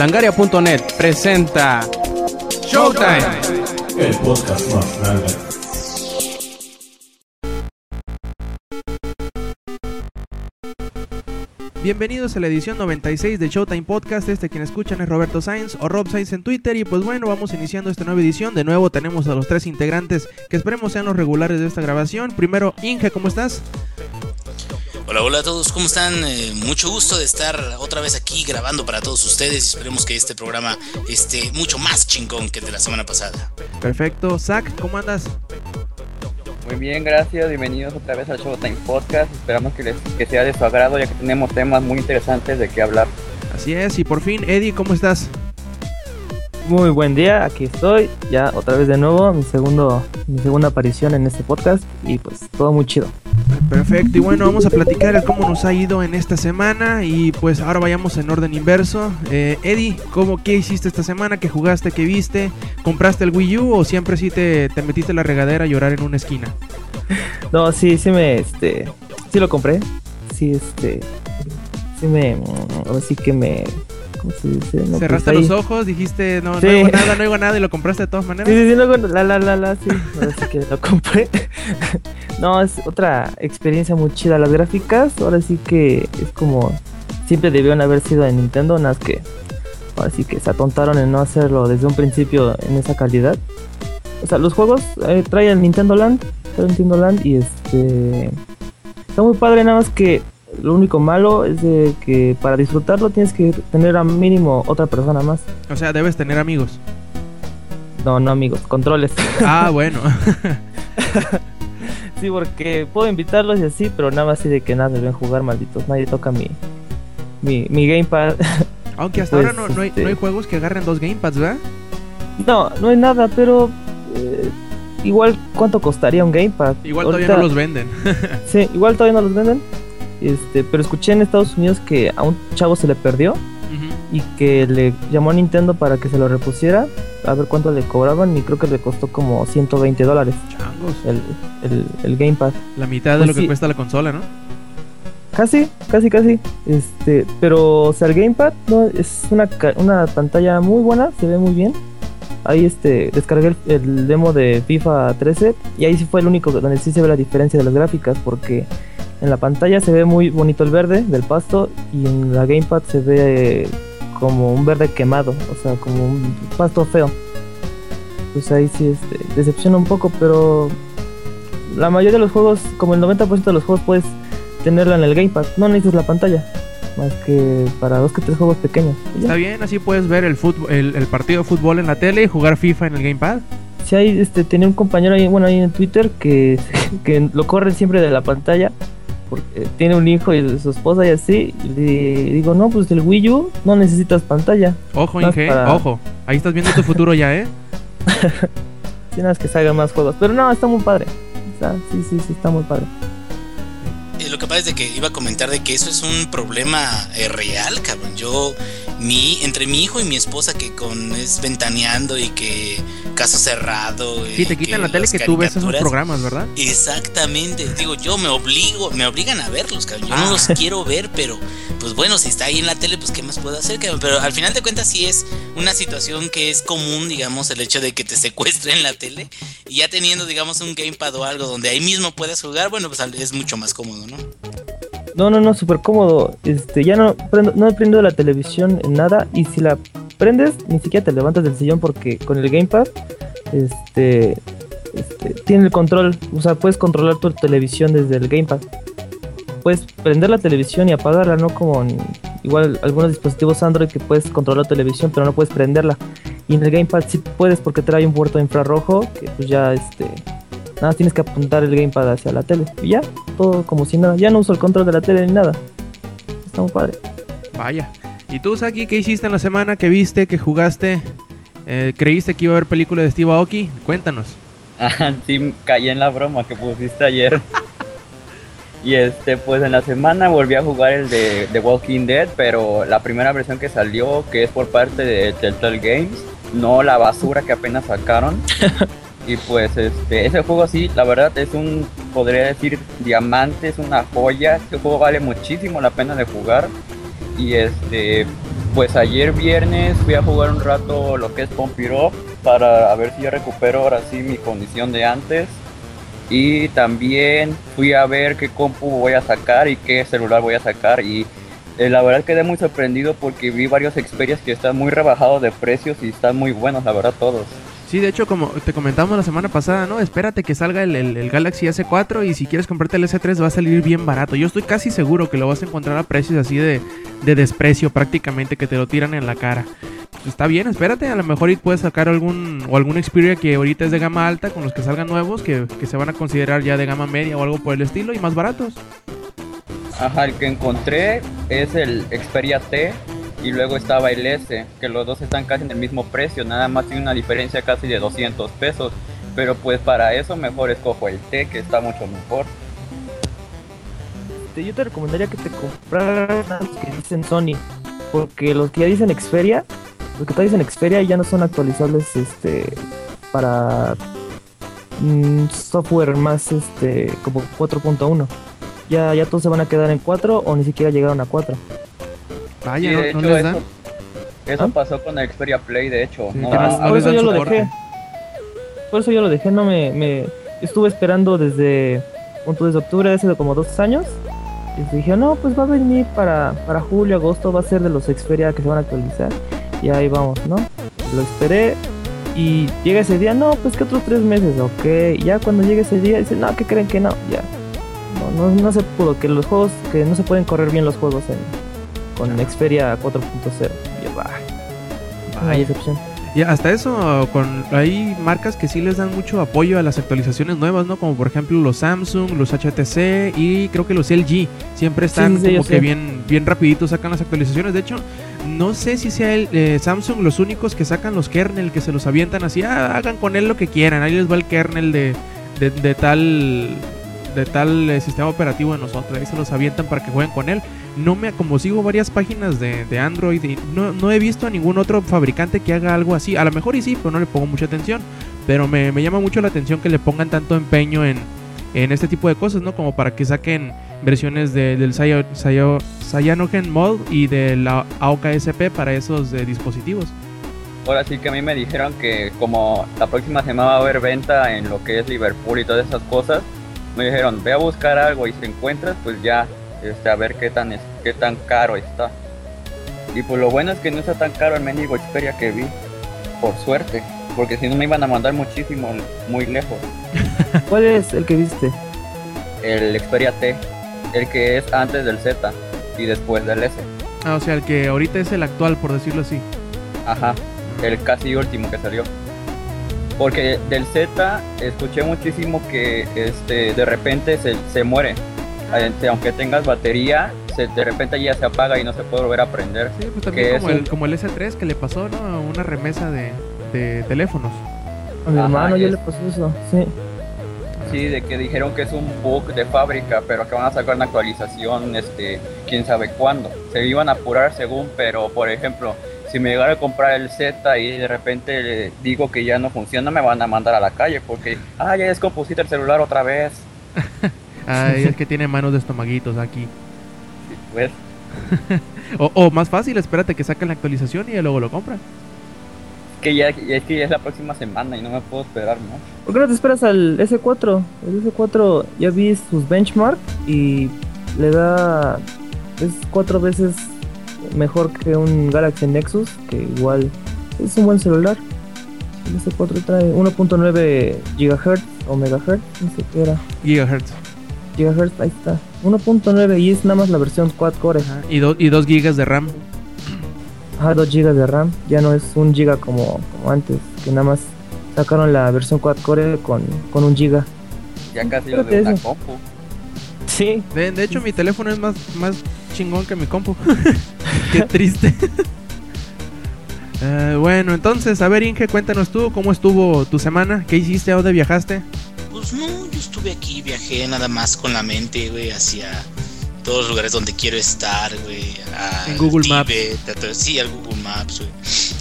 Langaria.net presenta Showtime. El podcast más grande. Bienvenidos a la edición 96 de Showtime Podcast. Este quien escuchan es Roberto Sainz o Rob Sainz en Twitter. Y pues bueno, vamos iniciando esta nueva edición. De nuevo tenemos a los tres integrantes que esperemos sean los regulares de esta grabación. Primero, Inge, ¿cómo estás? Hola, hola a todos, ¿cómo están? Eh, mucho gusto de estar otra vez aquí grabando para todos ustedes y esperemos que este programa esté mucho más chingón que el de la semana pasada. Perfecto. Zach, ¿cómo andas? Muy bien, gracias. Bienvenidos otra vez al Showtime Podcast. Esperamos que, les, que sea de su agrado ya que tenemos temas muy interesantes de qué hablar. Así es, y por fin, Eddie, ¿cómo estás? Muy buen día, aquí estoy, ya otra vez de nuevo, mi segundo, mi segunda aparición en este podcast y pues todo muy chido. Perfecto, y bueno, vamos a platicar el cómo nos ha ido en esta semana y pues ahora vayamos en orden inverso. Eh, Eddie, ¿cómo, ¿qué hiciste esta semana? ¿Qué jugaste? ¿Qué viste? ¿Compraste el Wii U o siempre sí te, te metiste la regadera a llorar en una esquina? No, sí, sí me, este, sí lo compré, sí, este, sí me, ahora sí que me, ¿cómo se dice? No, Cerraste los ojos, dijiste, no, Sí. no hago nada, no hago nada y lo compraste de todas maneras. Sí, sí, sí, luego, la, la, la, la, sí, ahora sí que lo compré. no, es otra experiencia muy chida. Las gráficas, ahora sí que es como, siempre debieron haber sido de Nintendo, nada más que, ahora sí que se atontaron en no hacerlo desde un principio en esa calidad. O sea, los juegos eh, trae el Nintendo Land, trae el Nintendo Land y este, está muy padre, nada más que lo único malo es de que para disfrutarlo tienes que tener a mínimo otra persona más. O sea, debes tener amigos. No, no amigos, controles. Ah, bueno. Sí, porque puedo invitarlos y así, pero nada más así de que nada deben jugar, malditos. Nadie toca mi, mi, mi gamepad. Aunque hasta Pues, ahora no, no hay, este- no hay juegos que agarren dos gamepads, ¿verdad? no, no hay nada, pero eh, igual cuánto costaría un gamepad. Igual Ahorita- todavía no los venden. Sí, igual todavía no los venden. Este, pero escuché en Estados Unidos que a un chavo se le perdió y que le llamó a Nintendo para que se lo repusiera. A ver cuánto le cobraban y creo que le costó como 120 dólares Changos. el, el, el gamepad. La mitad de Pues lo que sí. cuesta la consola, ¿no? Casi, casi, casi. Este, pero, o sea, el gamepad no, es una, una pantalla muy buena, se ve muy bien. Ahí este, descargué el, el demo de FIFA 13 y ahí sí fue el único donde sí se ve la diferencia de las gráficas porque en la pantalla se ve muy bonito el verde del pasto y en la gamepad se ve como un verde quemado, o sea, como un pasto feo. Pues ahí sí este, decepciona un poco, pero la mayoría de los juegos, como el 90% de los juegos puedes tenerla en el gamepad. No necesitas la pantalla. Más que para dos que tres juegos pequeños. Está bien, así puedes ver el, fútbol, el, el partido de fútbol en la tele y jugar FIFA en el gamepad. Si hay, este, tenía un compañero ahí, bueno, ahí en Twitter que, que lo corren siempre de la pantalla. Porque tiene un hijo y su esposa y así. Y le digo, no, pues el Wii U no necesitas pantalla. Ojo, Inge, para- ojo. Ahí estás viendo tu futuro ya, ¿eh? Tienes que salgan más juegos. Pero no, está muy padre. O sea, sí, sí, sí, está muy padre. Eh, lo que pasa es de que iba a comentar de que eso es un problema eh, real, cabrón. Yo, mi, entre mi hijo y mi esposa que con es ventaneando y que caso cerrado. Sí, eh, te quitan la tele que tú ves esos programas, ¿verdad? Exactamente, digo, yo me obligo, me obligan a verlos, cabrón. Yo Ah. no los quiero ver, pero pues bueno, si está ahí en la tele, pues qué más puedo hacer, cabrón. Pero al final de cuentas sí es una situación que es común, digamos, el hecho de que te secuestren la tele y ya teniendo, digamos, un gamepad o algo donde ahí mismo puedas jugar, bueno, pues es mucho más cómodo, ¿no? No, no, no, súper cómodo. Este, ya no prendo, no prendo la televisión en nada. Y si la prendes, ni siquiera te levantas del sillón porque con el gamepad, este, este, tiene el control. O sea, puedes controlar tu televisión desde el gamepad. Puedes prender la televisión y apagarla, no como igual algunos dispositivos Android que puedes controlar la televisión, pero no puedes prenderla. Y en el gamepad sí puedes porque trae un puerto infrarrojo que pues ya este Nada, más tienes que apuntar el gamepad hacia la tele. Y ya, todo como si nada. Ya no uso el control de la tele ni nada. Está muy padre. Vaya. ¿Y tú, Saki, qué hiciste en la semana? ¿Qué viste? ¿Qué jugaste? Eh, ¿Creíste que iba a haber película de Steve Aoki? Cuéntanos. Ah, sí, caí en la broma que pusiste ayer. Y este, pues en la semana volví a jugar el de The Walking Dead, pero la primera versión que salió, que es por parte de Telltale Games, no la basura que apenas sacaron. Y pues este, ese juego sí, la verdad es un, podría decir, diamante, es una joya. Este juego vale muchísimo la pena de jugar. Y este, pues ayer viernes fui a jugar un rato lo que es Up para ver si ya recupero ahora sí mi condición de antes. Y también fui a ver qué compu voy a sacar y qué celular voy a sacar. Y eh, la verdad quedé muy sorprendido porque vi varios Xperias que están muy rebajados de precios y están muy buenos, la verdad, todos. Sí, de hecho, como te comentamos la semana pasada, ¿no? Espérate que salga el, Galaxy S4 y si quieres comprarte el S3 va a salir bien barato. Yo estoy casi seguro que lo vas a encontrar a precios así de, de desprecio prácticamente, que te lo tiran en la cara. Está bien, espérate, a lo mejor puedes sacar algún o algún Xperia que ahorita es de gama alta con los que salgan nuevos, que, que se van a considerar ya de gama media o algo por el estilo y más baratos. Ajá, el que encontré es el Xperia T y luego estaba el S, que los dos están casi en el mismo precio, nada más tiene una diferencia casi de 200 pesos. Pero pues para eso mejor escojo el T, que está mucho mejor. Este, yo te recomendaría que te compraras los que dicen Sony. Porque los que ya dicen Xperia, los que todavía dicen Xperia ya no son actualizables este para mm, software más este como 4.1. Ya, ya todos se van a quedar en 4 o ni siquiera llegaron a 4. Vaya, Y de no hecho les eso, eso ¿Ah? pasó con el Xperia Play, de hecho. Sí, no por eso yo lo dejé. Por eso yo lo dejé, no me, me estuve esperando desde punto desde octubre hace como dos años. Y dije, no, pues va a venir para, para julio, agosto, va a ser de los Xperia que se van a actualizar. Y ahí vamos, ¿no? Lo esperé y llega ese día, no, pues que otros tres meses, ok. Ya cuando llega ese día, dice, no, que creen que no, ya. No, no, no se pudo, que los juegos, que no se pueden correr bien los juegos en, con Xperia 4.0. Y una Vaya. decepción. Y hasta eso, con hay marcas que sí les dan mucho apoyo a las actualizaciones nuevas, ¿no? Como por ejemplo los Samsung, los HTC y creo que los LG. Siempre están sí, sí, yo como que sé. bien, bien rapidito sacan las actualizaciones. De hecho, no sé si sea el eh, Samsung los únicos que sacan los kernel, que se los avientan así, ah, hagan con él lo que quieran. Ahí les va el kernel de, de, de tal de tal eh, sistema operativo de nosotros. Ahí se los avientan para que jueguen con él. No me, como sigo varias páginas de, de Android no, no he visto a ningún otro fabricante que haga algo así. A lo mejor y sí, pero no le pongo mucha atención. Pero me, me llama mucho la atención que le pongan tanto empeño en, en este tipo de cosas, ¿no? Como para que saquen versiones de- del Cyo- Cyanogen Mod y de la AOKSP para esos eh, dispositivos. Ahora sí que a mí me dijeron que como la próxima semana va a haber venta en lo que es Liverpool y todas esas cosas, me dijeron, ve a buscar algo y si encuentras, pues ya, este, a ver qué tan, es- qué tan caro está. Y pues lo bueno es que no está tan caro el mendigo Xperia que vi, por suerte, porque si no me iban a mandar muchísimo, muy lejos. ¿Cuál es el que viste? El Xperia T, el que es antes del Z y después del S. Ah, o sea, el que ahorita es el actual, por decirlo así. Ajá, el casi último que salió. Porque del Z escuché muchísimo que este de repente se, se muere. Este, Aunque tengas batería, se, de repente ya se apaga y no se puede volver a prender. Sí, pues también Que como es el, un- como el S3 que le pasó, ¿no? Una remesa de, de teléfonos. A mi Ajá, hermano yo es- le pasó eso, sí. Sí, de que dijeron que es un bug de fábrica, pero que van a sacar una actualización, este, quién sabe cuándo. Se iban a apurar según, pero por ejemplo, si me llegara a comprar el Z y de repente le digo que ya no funciona, me van a mandar a la calle porque, ah, ya descompusiste el celular otra vez. Ay, es que tiene manos de estomaguitos aquí. Pues, O, o más fácil, espérate que saquen la actualización y ya luego lo compran. que ya, es que ya es la próxima semana y no me puedo esperar mucho. ¿Por qué no te esperas al S4? El S4 ya vi sus benchmark y le da. Es cuatro veces mejor que un Galaxy Nexus, que igual es un buen celular. El S4 trae 1.9 GHz o megahertz, no sé qué era. Gigahertz. Gigahertz, ahí está. 1.9 y es nada más la versión quad core. Ajá, Y, do- y 2 gigas de RAM. Ajá, 2 GB de RAM. Ya no es un giga como, como antes, que nada más sacaron la versión quad core con, con un giga. Ya casi lo de una compu. Sí, De, de hecho, mi teléfono es más, más chingón que mi compu. Qué triste. Eh, bueno, entonces, a ver, Inge, cuéntanos tú cómo estuvo tu semana. ¿Qué hiciste? ¿A dónde viajaste? Pues no, yo estuve aquí, viajé nada más con la mente, güey, hacia todos los lugares donde quiero estar, güey. En Google Maps. A sí, al Google Maps, güey.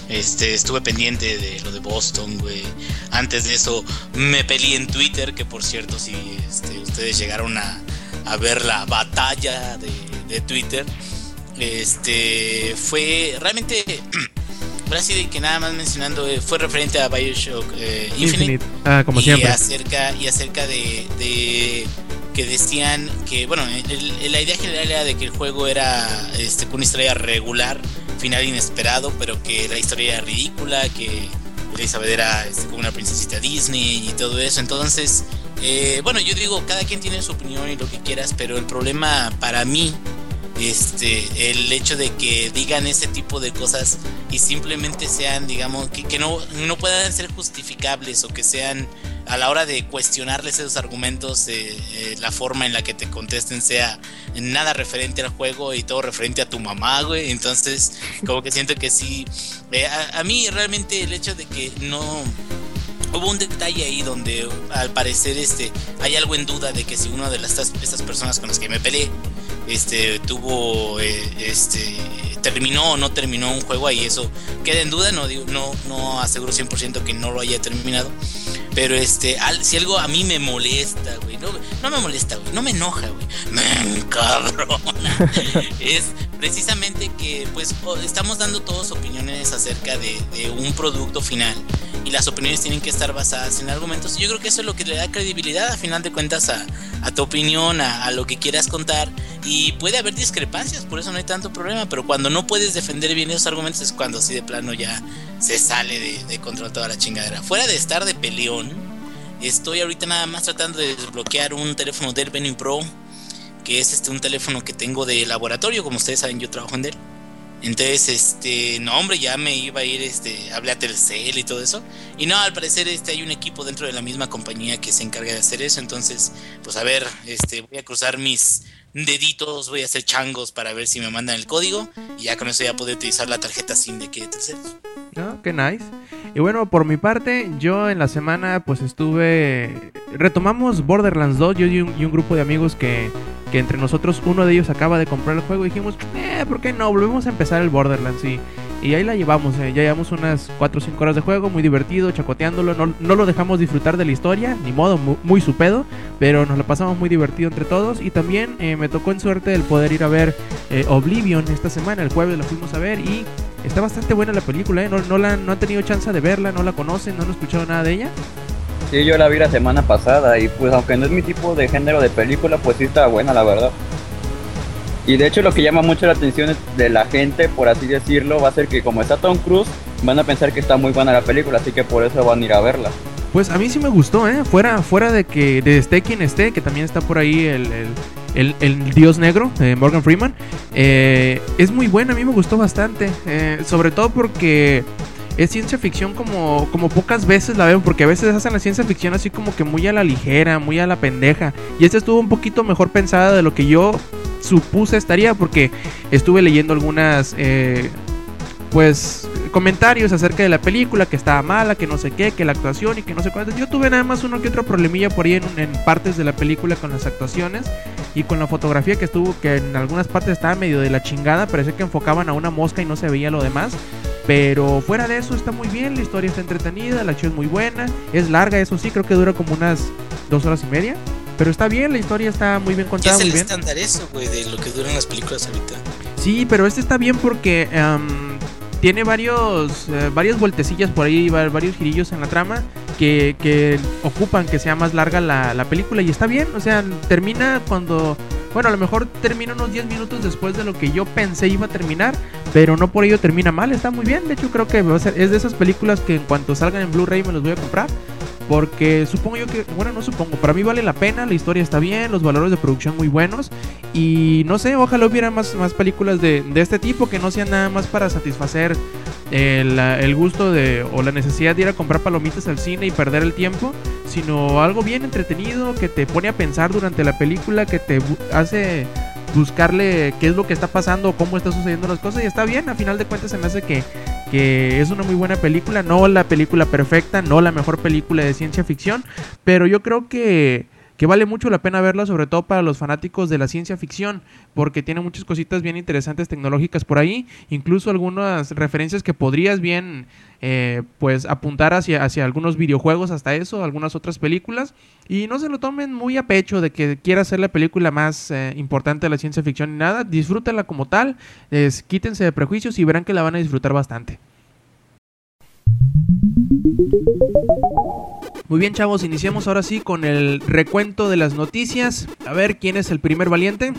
Este, estuve pendiente de lo de Boston, güey. Antes de eso me peleé en Twitter, que por cierto, si este, ustedes llegaron a, a ver la batalla de, de Twitter, este fue realmente de que nada más mencionando eh, fue referente a Bioshock eh, Infinite, Infinite. Ah, como y siempre. acerca y acerca de, de que decían que bueno el- la idea general era de que el juego era este con una historia regular final inesperado pero que la historia era ridícula que Elizabeth era este, como una princesita Disney y todo eso entonces eh, bueno yo digo cada quien tiene su opinión y lo que quieras pero el problema para mí este el hecho de que digan ese tipo de cosas y simplemente sean digamos que, que no, no puedan ser justificables o que sean a la hora de cuestionarles esos argumentos eh, eh, la forma en la que te contesten sea nada referente al juego y todo referente a tu mamá güey. Entonces como que siento que sí eh, a, a mí realmente el hecho de que no Hubo un detalle ahí donde al parecer este hay algo en duda de que si una de las, estas, personas con las que me peleé este tuvo eh, este terminó o no terminó un juego ahí eso queda en duda no digo no no aseguro 100% que no lo haya terminado pero este al- si algo a mí me molesta güey no, no me molesta güey no me enoja güey me encabrona es precisamente que pues estamos dando todos opiniones acerca de, de un producto final y las opiniones tienen que estar basadas en argumentos. Yo creo que eso es lo que le da credibilidad a final de cuentas a, a tu opinión, a, lo que quieras contar. Y puede haber discrepancias, por eso no hay tanto problema. Pero cuando no puedes defender bien esos argumentos es cuando así de plano ya se sale de, de control toda la chingadera. Fuera de estar de peleón, estoy ahorita nada más tratando de desbloquear un teléfono Dell Venue Pro, que es este un teléfono que tengo de laboratorio, como ustedes saben, yo trabajo en Dell. Entonces, este, no, hombre, ya me iba a ir, este, hablé a Telcel y todo eso. Y no, al parecer, este, hay un equipo dentro de la misma compañía que se encarga de hacer eso. Entonces, pues a ver, este, voy a cruzar mis deditos, voy a hacer changos para ver si me mandan el código. Y ya con eso ya puedo utilizar la tarjeta SIM de aquí de. ¿no? Qué nice. Y bueno, por mi parte, yo en la semana pues estuve... Retomamos Borderlands 2, yo y un, y un grupo de amigos que, que entre nosotros uno de ellos acaba de comprar el juego y dijimos, eh, ¿por qué no? Volvemos a empezar el Borderlands y, y ahí la llevamos, eh, ya llevamos unas 4 o 5 horas de juego, muy divertido, chacoteándolo, no, no lo dejamos disfrutar de la historia, ni modo, mu- muy, su pedo, pero nos lo pasamos muy divertido entre todos y también eh, me tocó en suerte el poder ir a ver eh, Oblivion esta semana, el jueves lo fuimos a ver y está bastante buena la película, ¿eh? no, no, la, no han tenido chance de verla, no la conocen, no han escuchado nada de ella. Sí, yo la vi la semana pasada y pues aunque no es mi tipo de género de película, pues sí está buena la verdad. Y de hecho lo que llama mucho la atención de la gente, por así decirlo, va a ser que como está Tom Cruise, van a pensar que está muy buena la película, así que por eso van a ir a verla. Pues a mí sí me gustó, ¿eh? Fuera, fuera de que de esté quien esté, que también está por ahí el, el, el- el dios negro, eh, Morgan Freeman. eh, es muy buena, a mí me gustó bastante. eh, sobre todo porque es ciencia ficción como, como pocas veces la veo, porque a veces hacen la ciencia ficción así como que muy a la ligera, muy a la pendeja. Y esta estuvo un poquito mejor pensada de lo que yo supuse estaría, porque estuve leyendo algunas... eh, pues comentarios acerca de la película, que estaba mala, que no sé qué, que la actuación y que no sé cuánto. Yo tuve nada más uno que otro problemilla por ahí en, en partes de la película con las actuaciones y con la fotografía que estuvo, que en algunas partes estaba medio de la chingada, parecía que enfocaban a una mosca y no se veía lo demás. Pero fuera de eso está muy bien, la historia está entretenida, la acción es muy buena, es larga, eso sí, creo que dura como unas dos horas y media. Pero está bien, la historia está muy bien contada, es muy el bien. estándar eso, güey, de lo que duran las películas ahorita. Sí, pero este está bien porque em, tiene varios eh, varias vueltecillas por ahí, va- varios girillos en la trama que, que ocupan que sea más larga la, la película y está bien, o sea, termina cuando... Bueno, a lo mejor termina unos 10 minutos después de lo que yo pensé iba a terminar, pero no por ello termina mal, está muy bien. De hecho, creo que va a ser- es de esas películas que en cuanto salgan en Blu-ray me los voy a comprar. Porque supongo yo que, bueno, no supongo, para mí vale la pena, la historia está bien, los valores de producción muy buenos. Y no sé, ojalá hubiera más, más películas de, de este tipo que no sean nada más para satisfacer el, el gusto de o la necesidad de ir a comprar palomitas al cine y perder el tiempo, sino algo bien entretenido que te pone a pensar durante la película, que te hace buscarle qué es lo que está pasando, cómo está sucediendo las cosas y está bien, a final de cuentas se me hace que, que es una muy buena película, no la película perfecta, no la mejor película de ciencia ficción, pero yo creo que que vale mucho la pena verla, sobre todo para los fanáticos de la ciencia ficción, porque tiene muchas cositas bien interesantes tecnológicas por ahí, incluso algunas referencias que podrías bien eh, pues apuntar hacia, hacia algunos videojuegos hasta eso, algunas otras películas, y no se lo tomen muy a pecho de que quiera ser la película más eh, importante de la ciencia ficción ni nada, disfrútenla como tal, es, quítense de prejuicios y verán que la van a disfrutar bastante. Muy bien, chavos, iniciamos ahora sí con el recuento de las noticias. A ver quién es el primer valiente.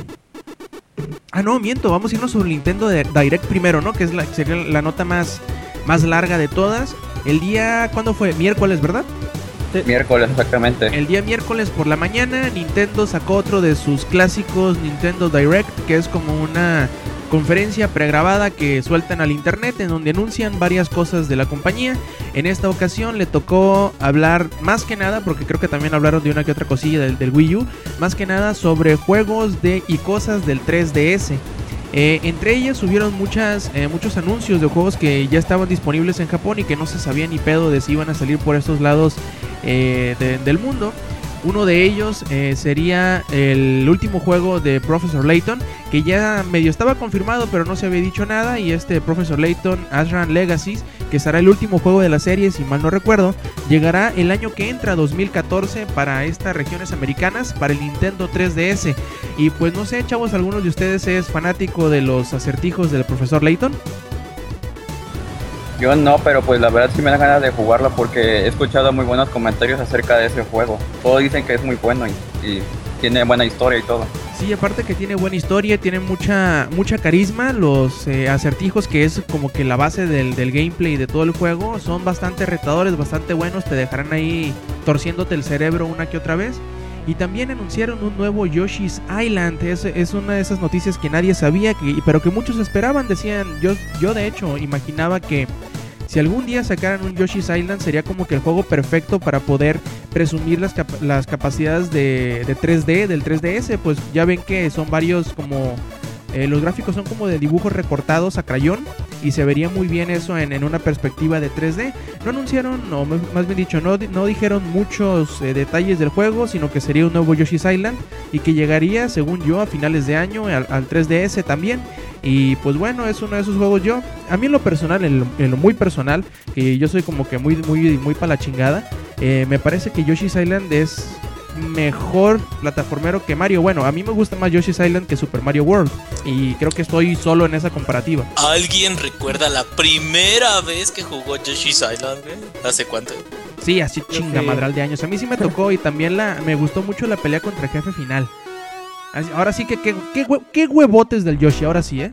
Ah, no, miento, vamos a irnos sobre Nintendo Direct primero, ¿no? Que es la, sería la nota más, más larga de todas. El día, ¿cuándo fue? Miércoles, ¿verdad? Sí. Miércoles, exactamente. El día miércoles por la mañana, Nintendo sacó otro de sus clásicos Nintendo Direct, que es como una conferencia pregrabada que sueltan al internet en donde anuncian varias cosas de la compañía. En esta ocasión le tocó hablar más que nada, porque creo que también hablaron de una que otra cosilla del, Wii U, más que nada sobre juegos de y cosas del 3DS. Eh, entre ellas subieron muchas, eh, muchos anuncios de juegos que ya estaban disponibles en Japón y que no se sabía ni pedo de si iban a salir por estos lados eh, del mundo. Uno de ellos eh, sería el último juego de Professor Layton, que ya medio estaba confirmado, pero no se había dicho nada. Y este Professor Layton, Asran Legacies, que será el último juego de la serie, si mal no recuerdo, llegará el año que entra, 2014, para estas regiones americanas, para el Nintendo 3DS. Y pues no sé, chavos, ¿algunos de ustedes es fanático de los acertijos del Profesor Layton? Yo no, pero pues la verdad sí me da ganas de jugarlo porque he escuchado muy buenos comentarios acerca de ese juego. Todos dicen que es muy bueno y, tiene buena historia y todo. Sí, aparte que tiene buena historia, tiene mucha mucha carisma. Los eh, acertijos, que es como que la base del, del gameplay de todo el juego, son bastante retadores, bastante buenos. Te dejarán ahí torciéndote el cerebro una que otra vez. Y también anunciaron un nuevo Yoshi's Island. Es, es una de esas noticias que nadie sabía, que, pero que muchos esperaban. Decían, yo, yo de hecho imaginaba que si algún día sacaran un Yoshi's Island sería como que el juego perfecto para poder presumir las, las capacidades de, de 3D del 3DS. Pues ya ven que son varios como eh, los gráficos son como de dibujos recortados a crayón y se vería muy bien eso en, una perspectiva de 3D. No anunciaron, o más bien dicho, no, no dijeron muchos eh, detalles del juego, sino que sería un nuevo Yoshi's Island y que llegaría, según yo, a finales de año al, 3DS también. Y pues bueno, es uno de esos juegos yo, a mí en lo personal, en lo, muy personal, que yo soy como que muy, muy, muy para la chingada, eh, me parece que Yoshi's Island es mejor plataformero que Mario. Bueno, a mí me gusta más Yoshi's Island que Super Mario World. Y creo que estoy solo en esa comparativa. ¿Alguien recuerda la primera vez que jugó Yoshi's Island, ¿Hace cuánto? Sí, así chinga madral de años. A mí sí me tocó y también la me gustó mucho la pelea contra el jefe final. Ahora sí que qué, huevotes del Yoshi, ahora sí, ¿eh?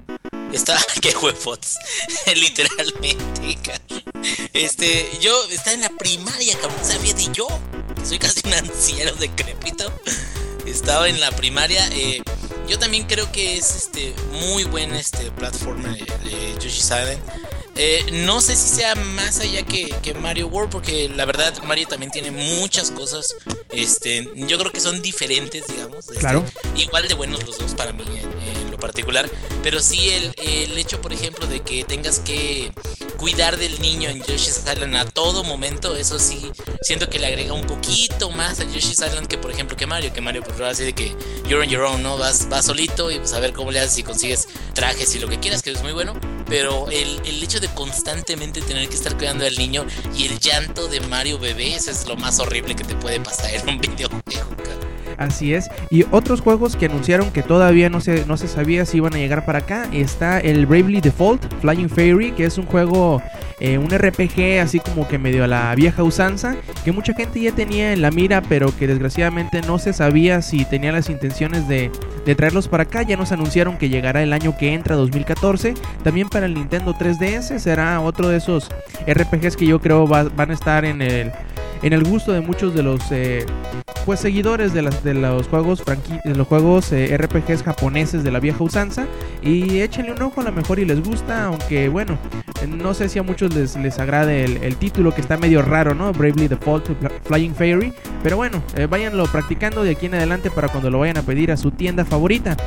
Está, qué huevotes, literalmente, Este, yo estaba en la primaria, cabrón, sabía de yo soy casi un anciano decrépito. Estaba en la primaria. Eh, yo también creo que es este muy buen este plataforma de, de Yoshi's Island. Eh, no sé si sea más allá que, Mario World, porque la verdad Mario también tiene muchas cosas. Este, yo creo que son diferentes, digamos. Este, claro. Igual de buenos los dos para mí particular. Pero sí el, el, hecho, por ejemplo, de que tengas que cuidar del niño en Yoshi's Island a todo momento, eso sí, siento que le agrega un poquito más a Yoshi's Island que, por ejemplo, que Mario. Que Mario, pues así de que you're on your own, ¿no? Vas, vas solito y pues a ver cómo le haces y consigues trajes y lo que quieras, que es muy bueno. Pero el, el hecho de constantemente tener que estar cuidando al niño y el llanto de Mario bebé, eso es lo más horrible que te puede pasar en un videojuego. Así es. Y otros juegos que anunciaron que todavía no se, no se sabía si iban a llegar para acá. Está el Bravely Default, Flying Fairy, que es un juego, eh, un RPG así como que medio a la vieja usanza, que mucha gente ya tenía en la mira, pero que desgraciadamente no se sabía si tenía las intenciones de, de traerlos para acá. Ya nos anunciaron que llegará el año que entra, 2014. También para el Nintendo 3DS será otro de esos RPGs que yo creo van a estar en el en el gusto de muchos de los eh, pues seguidores de, los juegos de los juegos eh, RPGs japoneses de la vieja usanza y échenle un ojo a lo mejor y les gusta aunque bueno no sé si a muchos les, les agrade el, título que está medio raro no Bravely Default Flying Fairy. Pero bueno, eh, váyanlo practicando de aquí en adelante para cuando lo vayan a pedir a su tienda favorita.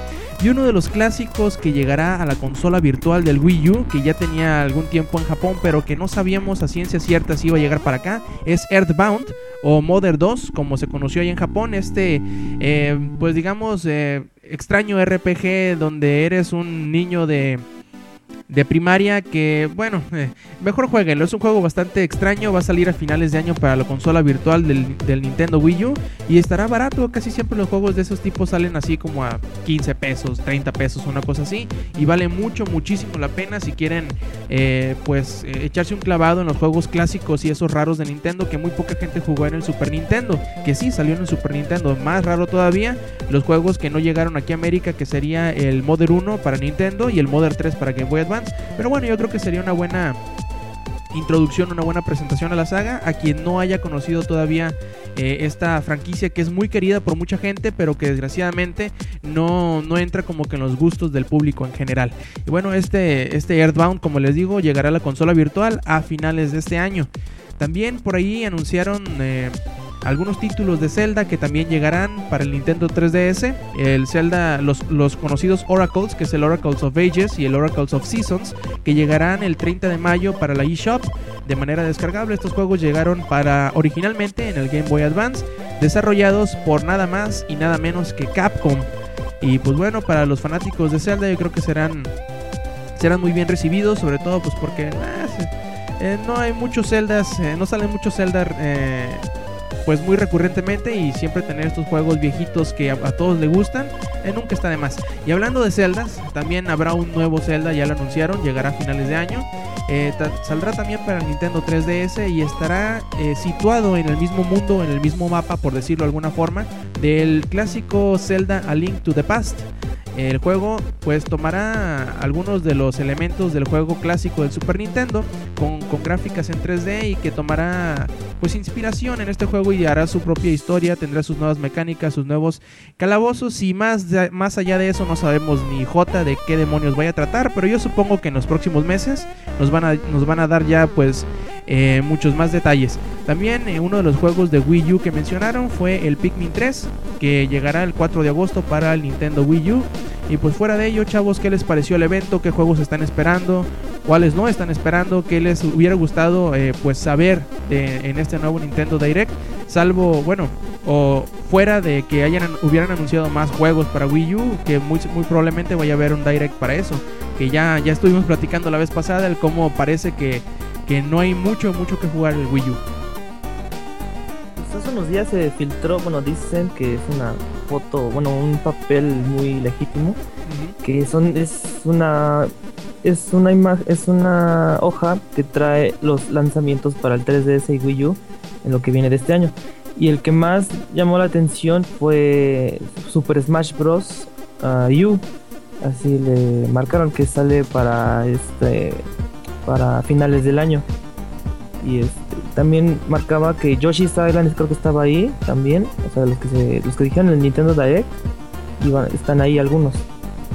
Y uno de los clásicos que llegará a la consola virtual del Wii U, que ya tenía algún tiempo en Japón, pero que no sabíamos a ciencia cierta si iba a llegar para acá, es Earthbound o Mother 2, como se conoció ahí en Japón. Este, eh, pues digamos, eh, extraño RPG donde eres un niño de de primaria que, bueno, eh, mejor jueguenlo. Es un juego bastante extraño. Va a salir a finales de año para la consola virtual del, del, Nintendo Wii U. Y estará barato. Casi siempre los juegos de esos tipos salen así como a 15 pesos, 30 pesos, una cosa así. Y vale mucho, muchísimo la pena si quieren, eh, pues, eh, echarse un clavado en los juegos clásicos y esos raros de Nintendo que muy poca gente jugó en el Super Nintendo. Que sí, salió en el Super Nintendo. Más raro todavía, los juegos que no llegaron aquí a América, que sería el Mother 1 para Nintendo y el Mother 3 para Game Boy Advance. Pero bueno, yo creo que sería una buena introducción, una buena presentación a la saga. A quien no haya conocido todavía eh, esta franquicia que es muy querida por mucha gente, pero que desgraciadamente no, no, entra como que en los gustos del público en general. Y bueno, este, este Earthbound, como les digo, llegará a la consola virtual a finales de este año. También por ahí anunciaron... Eh, algunos títulos de Zelda que también llegarán para el Nintendo 3DS. El Zelda, los, los, conocidos Oracles, que es el Oracles of Ages y el Oracles of Seasons, que llegarán el 30 de mayo para la eShop de manera descargable. Estos juegos llegaron para originalmente en el Game Boy Advance, desarrollados por nada más y nada menos que Capcom. Y pues bueno, para los fanáticos de Zelda yo creo que serán, serán muy bien recibidos, sobre todo pues porque eh, no hay muchos Zeldas, eh, no salen muchos Zelda eh, pues muy recurrentemente y siempre tener estos juegos viejitos que a, todos les gustan, eh, nunca está de más. Y hablando de Zeldas, también habrá un nuevo Zelda, ya lo anunciaron, llegará a finales de año. Eh, saldrá también para Nintendo 3DS y estará eh, situado en el mismo mundo, en el mismo mapa, por decirlo de alguna forma, del clásico Zelda A Link to the Past. El juego pues tomará algunos de los elementos del juego clásico del Super Nintendo con, con, gráficas en 3D y que tomará pues inspiración en este juego y hará su propia historia, tendrá sus nuevas mecánicas, sus nuevos calabozos y más, más allá de eso no sabemos ni J de qué demonios vaya a tratar, pero yo supongo que en los próximos meses nos van a, nos van a dar ya pues eh, muchos más detalles. También eh, uno de los juegos de Wii U que mencionaron fue el Pikmin 3, que llegará el 4 de agosto para el Nintendo Wii U. Y pues fuera de ello, chavos, ¿qué les pareció el evento? ¿Qué juegos están esperando? ¿Cuáles no están esperando? ¿Qué les hubiera gustado eh, pues saber de, en este nuevo Nintendo Direct? Salvo, bueno, o fuera de que hayan, hubieran anunciado más juegos para Wii U, que muy, muy probablemente vaya a haber un Direct para eso. Que ya, ya estuvimos platicando la vez pasada, el cómo parece que, que no hay mucho, mucho que jugar el Wii U. Pues hace unos días se filtró, bueno, dicen que es una foto, bueno, un papel muy legítimo, uh -huh. que son, es una es una imagen, es una hoja que trae los lanzamientos para el 3DS y Wii U en lo que viene de este año. Y el que más llamó la atención fue Super Smash Bros. Uh, U. Así le marcaron que sale para este para finales del año. Y este, también marcaba que Yoshi's Island creo que estaba ahí también. O sea, los que se, los que dijeron en el Nintendo Direct iban, están ahí algunos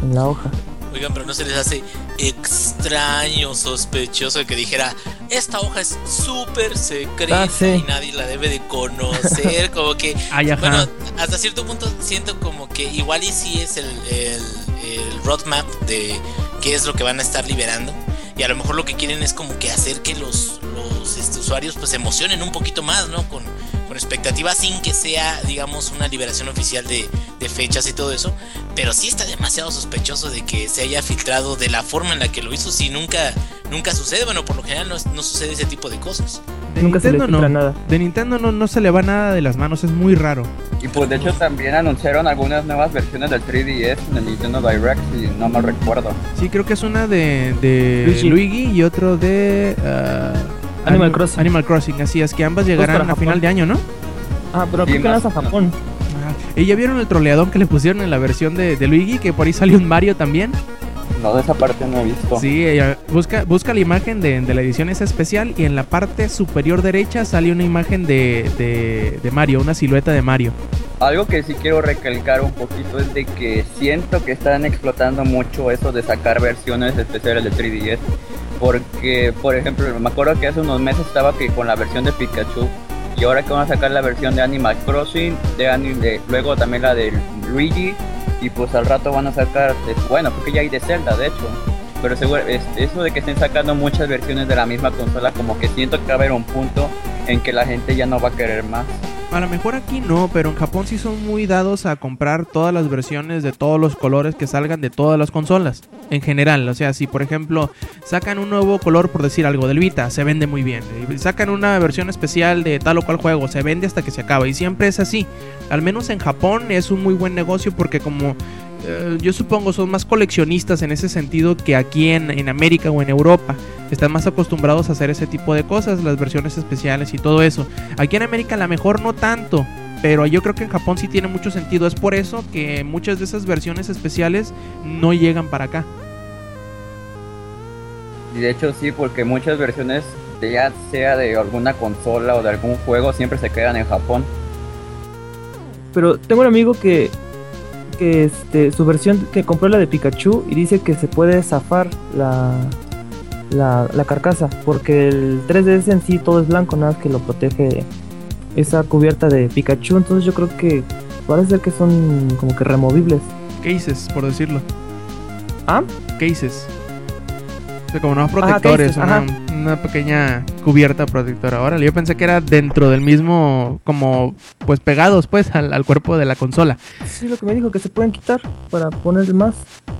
en la hoja. Oigan, pero no se les hace extraño, sospechoso de que dijera, esta hoja es súper secreta ah, sí. y nadie la debe de conocer. como que, Ay, bueno, hasta cierto punto siento como que igual y sí es el, el, el roadmap de qué es lo que van a estar liberando. Y a lo mejor lo que quieren es como que hacer que los, los este, usuarios pues se emocionen un poquito más, ¿no? Con, con expectativas sin que sea, digamos, una liberación oficial de, de, fechas y todo eso. Pero sí está demasiado sospechoso de que se haya filtrado de la forma en la que lo hizo, si nunca, nunca sucede. Bueno, por lo general no, no sucede ese tipo de cosas. De nunca Nintendo no. Nada. De Nintendo no, no se le va nada de las manos, es muy raro. Y pues de hecho también anunciaron algunas nuevas versiones del 3DS en el Nintendo Direct, si no mal recuerdo. Sí, creo que es una de, de Luigi. Luigi y otro de... Uh, Animal Crossing. Animal Crossing, así es que ambas llegarán a final de año, ¿no? Ah, pero creo que vas a Japón. Ah, ¿Y ya vieron el troleadón que le pusieron en la versión de, de, Luigi? Que por ahí salió un Mario también. No, de esa parte no he visto. Sí, ella busca, busca la imagen de, de, la edición esa especial y en la parte superior derecha sale una imagen de, de, de Mario, una silueta de Mario. Algo que sí quiero recalcar un poquito es de que siento que están explotando mucho eso de sacar versiones especiales de 3DS porque por ejemplo me acuerdo que hace unos meses estaba que con la versión de Pikachu Y ahora que van a sacar la versión de Animal Crossing, de, Anim- de- luego también la de Luigi, y pues al rato van a sacar, bueno, porque ya hay de Zelda, de hecho. Pero seguro, es- eso de que estén sacando muchas versiones de la misma consola, como que siento que va a haber un punto en que la gente ya no va a querer más. A lo mejor aquí no, pero en Japón sí son muy dados a comprar todas las versiones de todos los colores que salgan de todas las consolas. En general, o sea, si por ejemplo sacan un nuevo color, por decir algo, del Vita, se vende muy bien. Sacan una versión especial de tal o cual juego, se vende hasta que se acaba. Y siempre es así. Al menos en Japón es un muy buen negocio porque como eh, yo supongo son más coleccionistas en ese sentido que aquí en, en América o en Europa. Están más acostumbrados a hacer ese tipo de cosas, las versiones especiales y todo eso. Aquí en América a lo mejor no tanto, pero yo creo que en Japón sí tiene mucho sentido. Es por eso que muchas de esas versiones especiales no llegan para acá. Y de hecho sí, porque muchas versiones, ya sea de alguna consola o de algún juego, siempre se quedan en Japón. Pero tengo un amigo que, que este, su versión que compró la de Pikachu y dice que se puede zafar la, la, la carcasa porque el 3DS en sí todo es blanco, nada más que lo protege esa cubierta de Pikachu. Entonces yo creo que parece ser que son como que removibles. Cases, por decirlo. ¿Ah? Cases. O sea, como nuevos Ajá, protectores, cases, una, ajá. una pequeña cubierta protectora. Ahora, yo pensé que era dentro del mismo, como, pues pegados, pues, al, al cuerpo de la consola. Sí, lo que me dijo que se pueden quitar para poner más.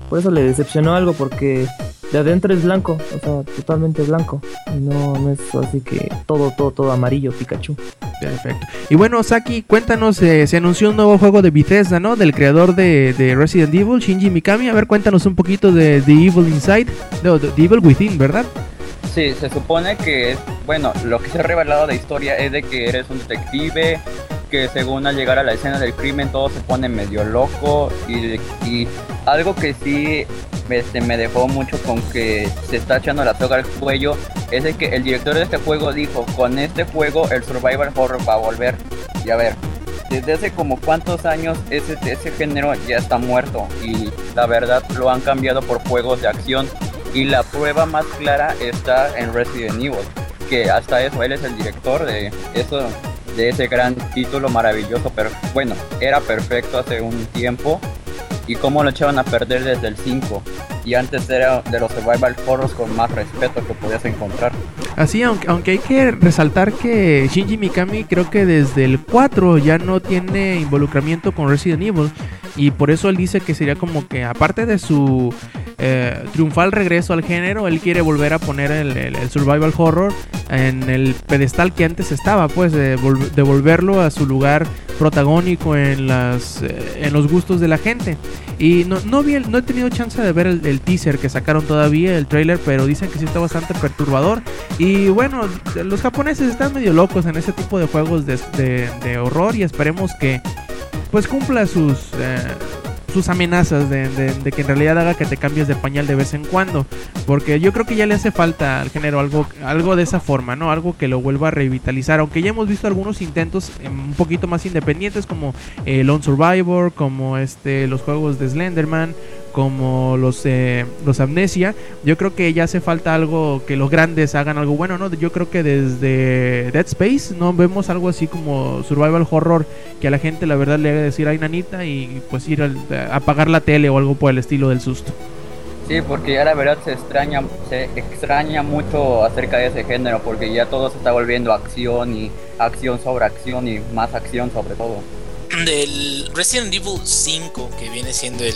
Por eso le decepcionó algo porque de adentro es blanco, o sea, totalmente blanco. Y no, no es así que todo, todo, todo amarillo Pikachu. Perfecto. Y bueno, Saki, cuéntanos, eh, se anunció un nuevo juego de Bethesda, ¿no? Del creador de, de Resident Evil, Shinji Mikami. A ver, cuéntanos un poquito de The Evil Inside, no, The Evil Within, ¿verdad? Sí, se supone que es, bueno, lo que se ha revelado de historia es de que eres un detective, que según al llegar a la escena del crimen todo se pone medio loco y, y algo que sí este, me dejó mucho con que se está echando la soga al cuello es de que el director de este juego dijo, con este juego el survival horror va a volver. Y a ver, desde hace como cuántos años ese, ese género ya está muerto y la verdad lo han cambiado por juegos de acción y la prueba más clara está en Resident Evil, que hasta eso él es el director de eso de ese gran título maravilloso, pero bueno, era perfecto hace un tiempo y cómo lo echaban a perder desde el 5 y antes era de los survival horrors con más respeto que podías encontrar. Así, aunque, aunque hay que resaltar que Shinji Mikami creo que desde el 4 ya no tiene involucramiento con Resident Evil y por eso él dice que sería como que aparte de su eh, triunfal regreso al género, él quiere volver a poner el, survival horror en el pedestal que antes estaba, pues de vol- devolverlo a su lugar protagónico en las eh, en los gustos de la gente. Y no, no, vi el- no he tenido chance de ver el, teaser que sacaron todavía, el trailer, pero dicen que sí está bastante perturbador. Y bueno, los japoneses están medio locos en ese tipo de juegos de, de- de horror y esperemos que pues cumpla sus eh, sus amenazas de, de- que en realidad haga que te cambies de pañal de vez en cuando. Porque yo creo que ya le hace falta al género algo, algo de esa forma, ¿no? Algo que lo vuelva a revitalizar. Aunque ya hemos visto algunos intentos eh, un poquito más independientes como eh, Lone Survivor, como este los juegos de Slenderman, como los, eh, los Amnesia. Yo creo que ya hace falta algo que los grandes hagan algo bueno, ¿no? Yo creo que desde Dead Space no vemos algo así como survival horror que a la gente la verdad le haga decir ay nanita y pues ir al- a apagar la tele o algo por el estilo del susto. Sí, porque ya la verdad se extraña, se extraña mucho acerca de ese género, porque ya todo se está volviendo acción y acción sobre acción y más acción sobre todo. del Resident Evil 5, que viene siendo el,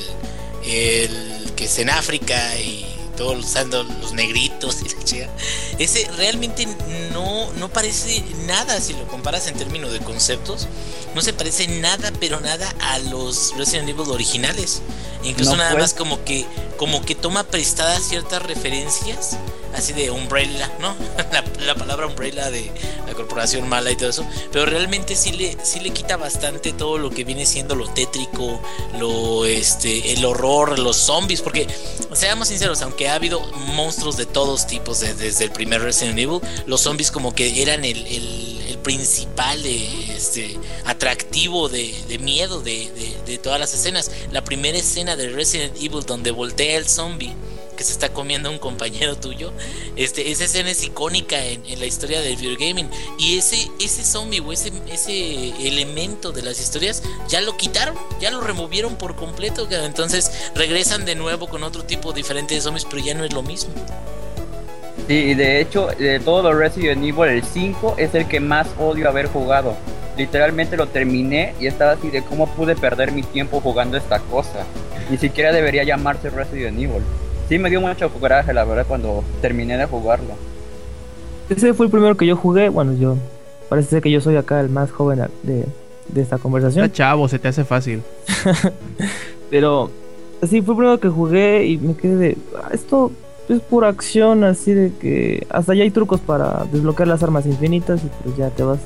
el que es en África y todos usando los negritos y la chica. Ese realmente no, no parece nada si lo comparas en términos de conceptos. No se parece nada, pero nada a los Resident Evil originales. Incluso No, nada más como que, como que toma prestadas ciertas referencias. Así de Umbrella, ¿no? La, la palabra Umbrella de la corporación mala y todo eso. Pero realmente sí le, sí le quita bastante todo lo que viene siendo lo tétrico, lo este, el horror, los zombies. Porque, seamos sinceros, aunque ha habido monstruos de todos tipos de- desde el primer Resident Evil, los zombies como que eran el, el- principal este, atractivo de, de miedo de, de- de todas las escenas. La primera escena de Resident Evil donde voltea el zombie que se está comiendo un compañero tuyo. Este, esa escena es icónica en, la historia del video gaming. Y ese, ese zombie o ese, ese elemento de las historias ya lo quitaron, ya lo removieron por completo. Entonces regresan de nuevo con otro tipo diferente de zombies, pero ya no es lo mismo. Sí, y de hecho, de todos los Resident Evil, el 5 es el que más odio haber jugado. Literalmente lo terminé y estaba así de cómo pude perder mi tiempo jugando esta cosa. Ni siquiera debería llamarse Resident Evil. Sí me dio mucho coraje, la verdad, cuando terminé de jugarlo. Ese fue el primero que yo jugué. Bueno, yo. Parece ser que yo soy acá el más joven de, de esta conversación. Está chavo, se te hace fácil. Pero. Sí, fue el primero que jugué y me quedé de. "Ah, Esto es pura acción, así de que. Hasta ya hay trucos para desbloquear las armas infinitas y pues ya te vas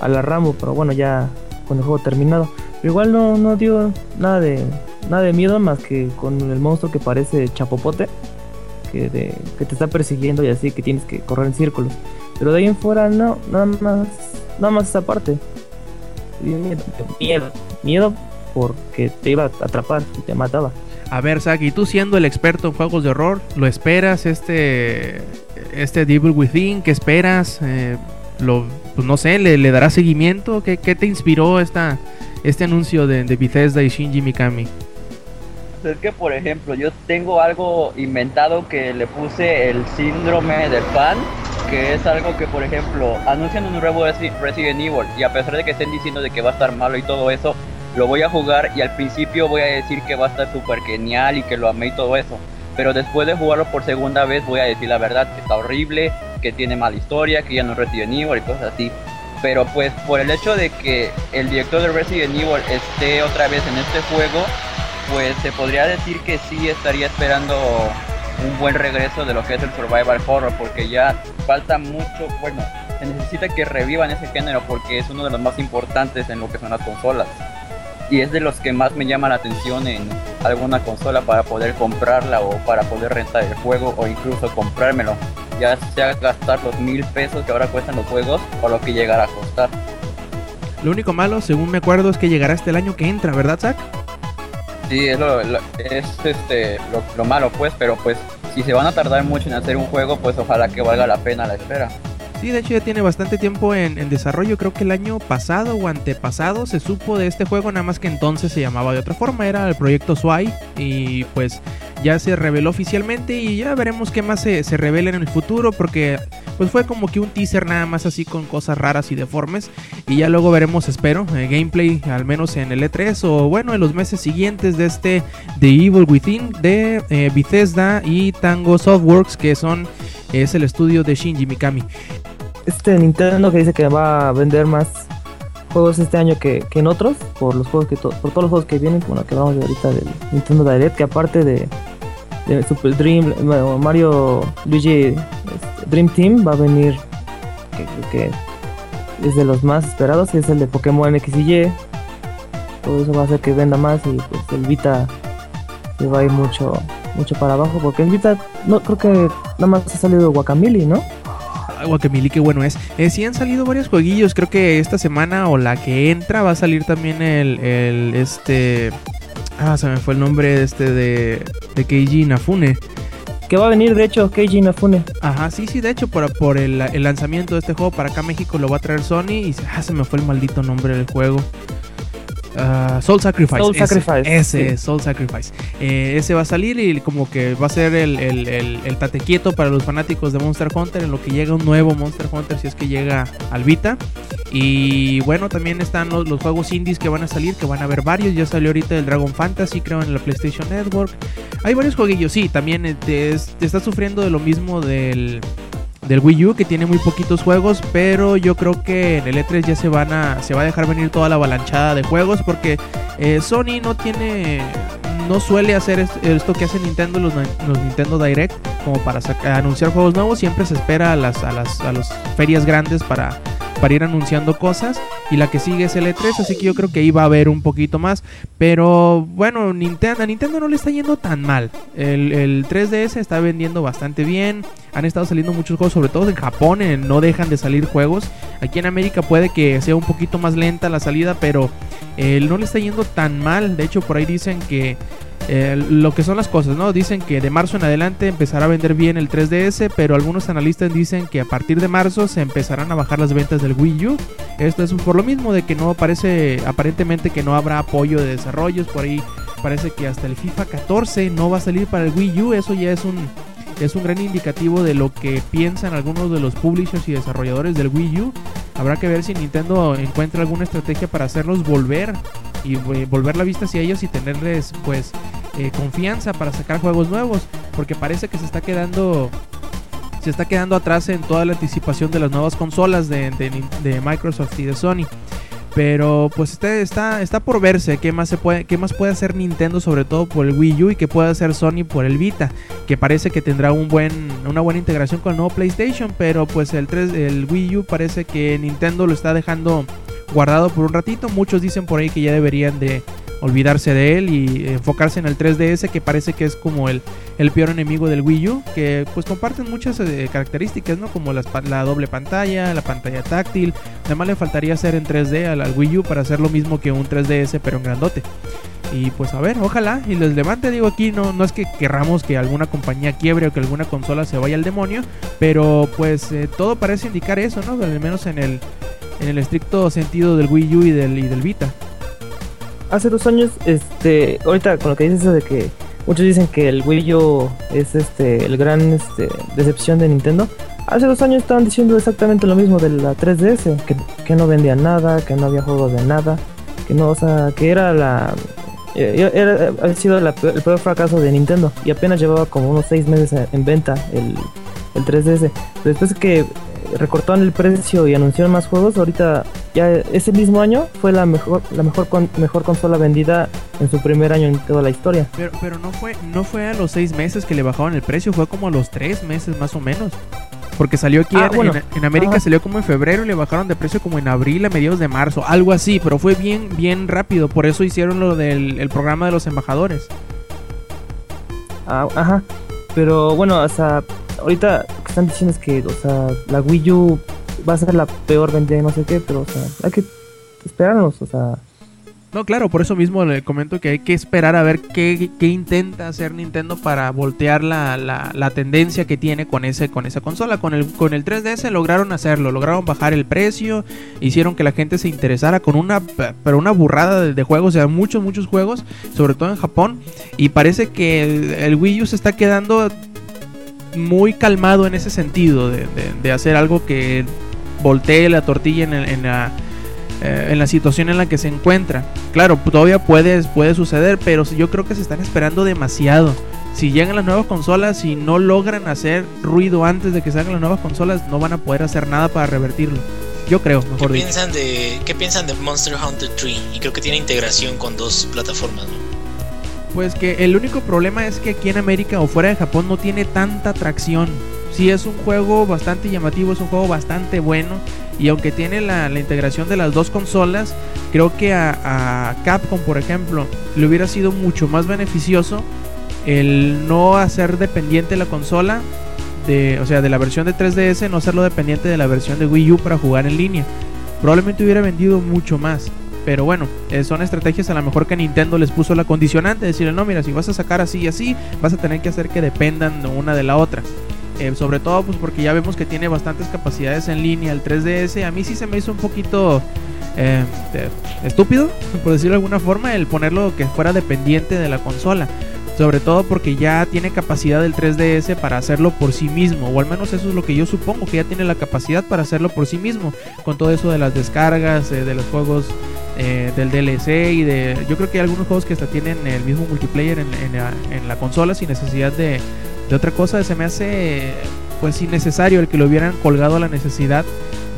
a la ramo. Pero bueno, ya con el juego terminado. Igual no, no dio nada de. Nada de miedo más que con el monstruo que parece chapopote. Que, te está persiguiendo y así que tienes que correr en círculos. Pero de ahí en fuera no, nada más, nada más esa parte. Miedo, miedo, miedo porque te iba a atrapar y te mataba. A ver, Saki, tú siendo el experto en juegos de horror, ¿lo esperas este este Devil Within? ¿Qué esperas? Eh, lo, pues no sé, ¿le, le darás seguimiento? ¿Qué, qué te inspiró esta, este anuncio de, de Bethesda y Shinji Mikami? Es que, por ejemplo, yo tengo algo inventado que le puse el síndrome del fan, que es algo que, por ejemplo, anuncian un nuevo Resi- Resident Evil y a pesar de que estén diciendo de que va a estar malo y todo eso, lo voy a jugar y al principio voy a decir que va a estar súper genial y que lo amé y todo eso. Pero después de jugarlo por segunda vez voy a decir la verdad, que está horrible, que tiene mala historia, que ya no es Resident Evil y cosas así. Pero pues por el hecho de que el director de Resident Evil esté otra vez en este juego, pues se podría decir que sí estaría esperando un buen regreso de lo que es el survival horror, porque ya falta mucho, bueno, se necesita que revivan ese género porque es uno de los más importantes en lo que son las consolas. Y es de los que más me llama la atención en alguna consola para poder comprarla o para poder rentar el juego o incluso comprármelo. Ya sea gastar los mil pesos que ahora cuestan los juegos o lo que llegará a costar. Lo único malo, según me acuerdo, es que llegará este el año que entra, ¿verdad, Zack? Sí, es, lo, lo- es este, lo, lo malo pues, pero pues si se van a tardar mucho en hacer un juego, pues ojalá que valga la pena la espera. Sí, de hecho ya tiene bastante tiempo en, en desarrollo. Creo que el año pasado o antepasado se supo de este juego, nada más que entonces se llamaba de otra forma. Era el proyecto Swai y pues ya se reveló oficialmente y ya veremos qué más se, se revela en el futuro porque pues fue como que un teaser nada más así con cosas raras y deformes y ya luego veremos, espero, eh, gameplay al menos en el E3 o bueno en los meses siguientes de este The Evil Within de eh, Bethesda y Tango Softworks que son es el estudio de Shinji Mikami. Este Nintendo que dice que va a vender más juegos este año que, que en otros, por los juegos que to- por todos los juegos que vienen, como lo que vamos de ahorita del Nintendo Direct, que aparte de, Super Dream, Mario Luigi este, Dream Team va a venir que creo que es de los más esperados, que es el de Pokémon X y Y. Todo eso va a hacer que venda más y pues el Vita se va a ir mucho mucho para abajo porque el Vita no creo que nada más ha salido Guacamole, ¿no? Ay, Guacamole, qué bueno es. Eh, sí han salido varios jueguillos. Creo que esta semana o la que entra va a salir también el, el este. Ah, se me fue el nombre de este de, de Keiji Inafune. Que va a venir, de hecho, Keiji Inafune. Ajá, sí, sí, de hecho, por, por el, el lanzamiento de este juego para acá México lo va a traer Sony. Y ah, se me fue el maldito nombre del juego. Ah, Soul Sacrifice. Soul ese, Sacrifice, Ese, sí. Soul Sacrifice. Eh, ese va a salir y como que va a ser el, el, el, el tate quieto para los fanáticos de Monster Hunter en lo que llega un nuevo Monster Hunter si es que llega al Vita. Y bueno, también están los, los juegos indies que van a salir, que van a haber varios. Ya salió ahorita el Dragon Fantasy, creo, en la PlayStation Network. Hay varios jueguillos, sí, también eh, te, es- te está sufriendo de lo mismo del, del Wii U, que tiene muy poquitos juegos, pero yo creo que en el E3 ya se van a, se va a dejar venir toda la avalanchada de juegos, porque eh, Sony no tiene, no suele hacer est- esto que hace Nintendo, los, los Nintendo Direct, como para anunciar juegos nuevos, siempre se espera a las, a las, a las ferias grandes para para ir anunciando cosas. Y la que sigue es el E3, así que yo creo que ahí va a haber un poquito más, pero bueno, Nintendo, a Nintendo no le está yendo tan mal, el, el 3DS está vendiendo bastante bien, han estado saliendo muchos juegos, sobre todo en Japón, no dejan de salir juegos, aquí en América puede que sea un poquito más lenta la salida, pero eh, no le está yendo tan mal, de hecho por ahí dicen que eh, lo que son las cosas, ¿no? Dicen que de marzo en adelante empezará a vender bien el 3DS, pero algunos analistas dicen que a partir de marzo se empezarán a bajar las ventas del Wii U. Esto es por lo mismo de que no parece, aparentemente que no habrá apoyo de desarrollos, por ahí parece que hasta el FIFA 14 no va a salir para el Wii U, eso ya es un es un gran indicativo de lo que piensan algunos de los publishers y desarrolladores del Wii U. Habrá que ver si Nintendo encuentra alguna estrategia para hacerlos volver y eh, volver la vista hacia ellos y tenerles pues eh, confianza para sacar juegos nuevos, porque parece que se está quedando se está quedando atrás en toda la anticipación de las nuevas consolas de, de Microsoft y de Sony. Pero pues está, está, está por verse qué más, se puede, qué más puede hacer Nintendo, sobre todo por el Wii U, y qué puede hacer Sony por el Vita, que parece que tendrá un buen, una buena integración con el nuevo PlayStation, pero pues el, 3, el Wii U parece que Nintendo lo está dejando guardado por un ratito. Muchos dicen por ahí que ya deberían de olvidarse de él y enfocarse en el 3DS que parece que es como el, el peor enemigo del Wii U que pues comparten muchas eh, características no como la doble pantalla la pantalla táctil. Además le faltaría hacer en 3D al, Wii U para hacer lo mismo que un 3DS pero en grandote. Y pues a ver ojalá y les levante digo aquí no, no es que querramos que alguna compañía quiebre o que alguna consola se vaya al demonio pero pues eh, todo parece indicar eso no al menos en el en el estricto sentido del Wii U y del, y del Vita. Hace dos años, este, ahorita con lo que dices de que muchos dicen que el Wii U es este, el gran este, decepción de Nintendo. Hace dos años estaban diciendo exactamente lo mismo de la 3DS, que, no vendía nada, que no había juegos de nada, que no, o sea, que era la eh, era, ha sido el peor fracaso de Nintendo y apenas llevaba como unos seis meses en venta el, el 3DS. Después que recortaron el precio y anunciaron más juegos, ahorita ya ese mismo año fue la mejor la mejor mejor consola vendida en su primer año en toda la historia. Pero, pero no fue no fue a los seis meses que le bajaron el precio, fue como a los tres meses más o menos. Porque salió aquí ah, en, América, salió como en febrero y le bajaron de precio como en abril a mediados de marzo, algo así, pero fue bien, bien rápido. Por eso hicieron lo del programa de los embajadores. Ah, ajá. Pero bueno, hasta ahorita están diciendo es que, o sea, la Wii U va a ser la peor vendida y no sé qué, pero, o sea, hay que esperarnos, o sea. No, claro, por eso mismo le comento que hay que esperar a ver qué, intenta hacer Nintendo para voltear la, la, tendencia que tiene con ese con esa consola. Con el, con el 3DS lograron hacerlo, lograron bajar el precio, hicieron que la gente se interesara con una, pero una burrada de, juegos, o sea, muchos, muchos juegos, sobre todo en Japón. Y parece que el Wii U se está quedando muy calmado en ese sentido, de, hacer algo que voltee la tortilla en, la, eh, en la situación en la que se encuentra. Claro, todavía puede, puede suceder, pero yo creo que se están esperando demasiado. Si llegan las nuevas consolas y no logran hacer ruido antes de que salgan las nuevas consolas, no van a poder hacer nada para revertirlo. Yo creo, mejor ¿Qué Piensan de, ¿Qué piensan de Monster Hunter 3? Y creo que tiene integración con dos plataformas, pues que el único problema es que aquí en América o fuera de Japón no tiene tanta atracción. Sí es un juego bastante llamativo, es un juego bastante bueno. Y aunque tiene la, integración de las dos consolas, creo que a, Capcom, por ejemplo, le hubiera sido mucho más beneficioso el no hacer dependiente la consola, de, o sea, de la versión de 3DS, no hacerlo dependiente de la versión de Wii U para jugar en línea. Probablemente hubiera vendido mucho más. Pero bueno, eh, son estrategias a lo mejor que Nintendo les puso la condicionante, decirle, no, mira, si vas a sacar así y así, vas a tener que hacer que dependan una de la otra. Eh, sobre todo pues porque ya vemos que tiene bastantes capacidades en línea el 3DS. A mí sí se me hizo un poquito eh, estúpido, por decirlo de alguna forma, el ponerlo que fuera dependiente de la consola. Sobre todo porque ya tiene capacidad el 3DS para hacerlo por sí mismo. O al menos eso es lo que yo supongo, que ya tiene la capacidad para hacerlo por sí mismo. Con todo eso de las descargas, de los juegos eh, del DLC y de... Yo creo que hay algunos juegos que hasta tienen el mismo multiplayer en, la, consola sin necesidad de, de, otra cosa. Se me hace pues innecesario el que lo hubieran colgado a la necesidad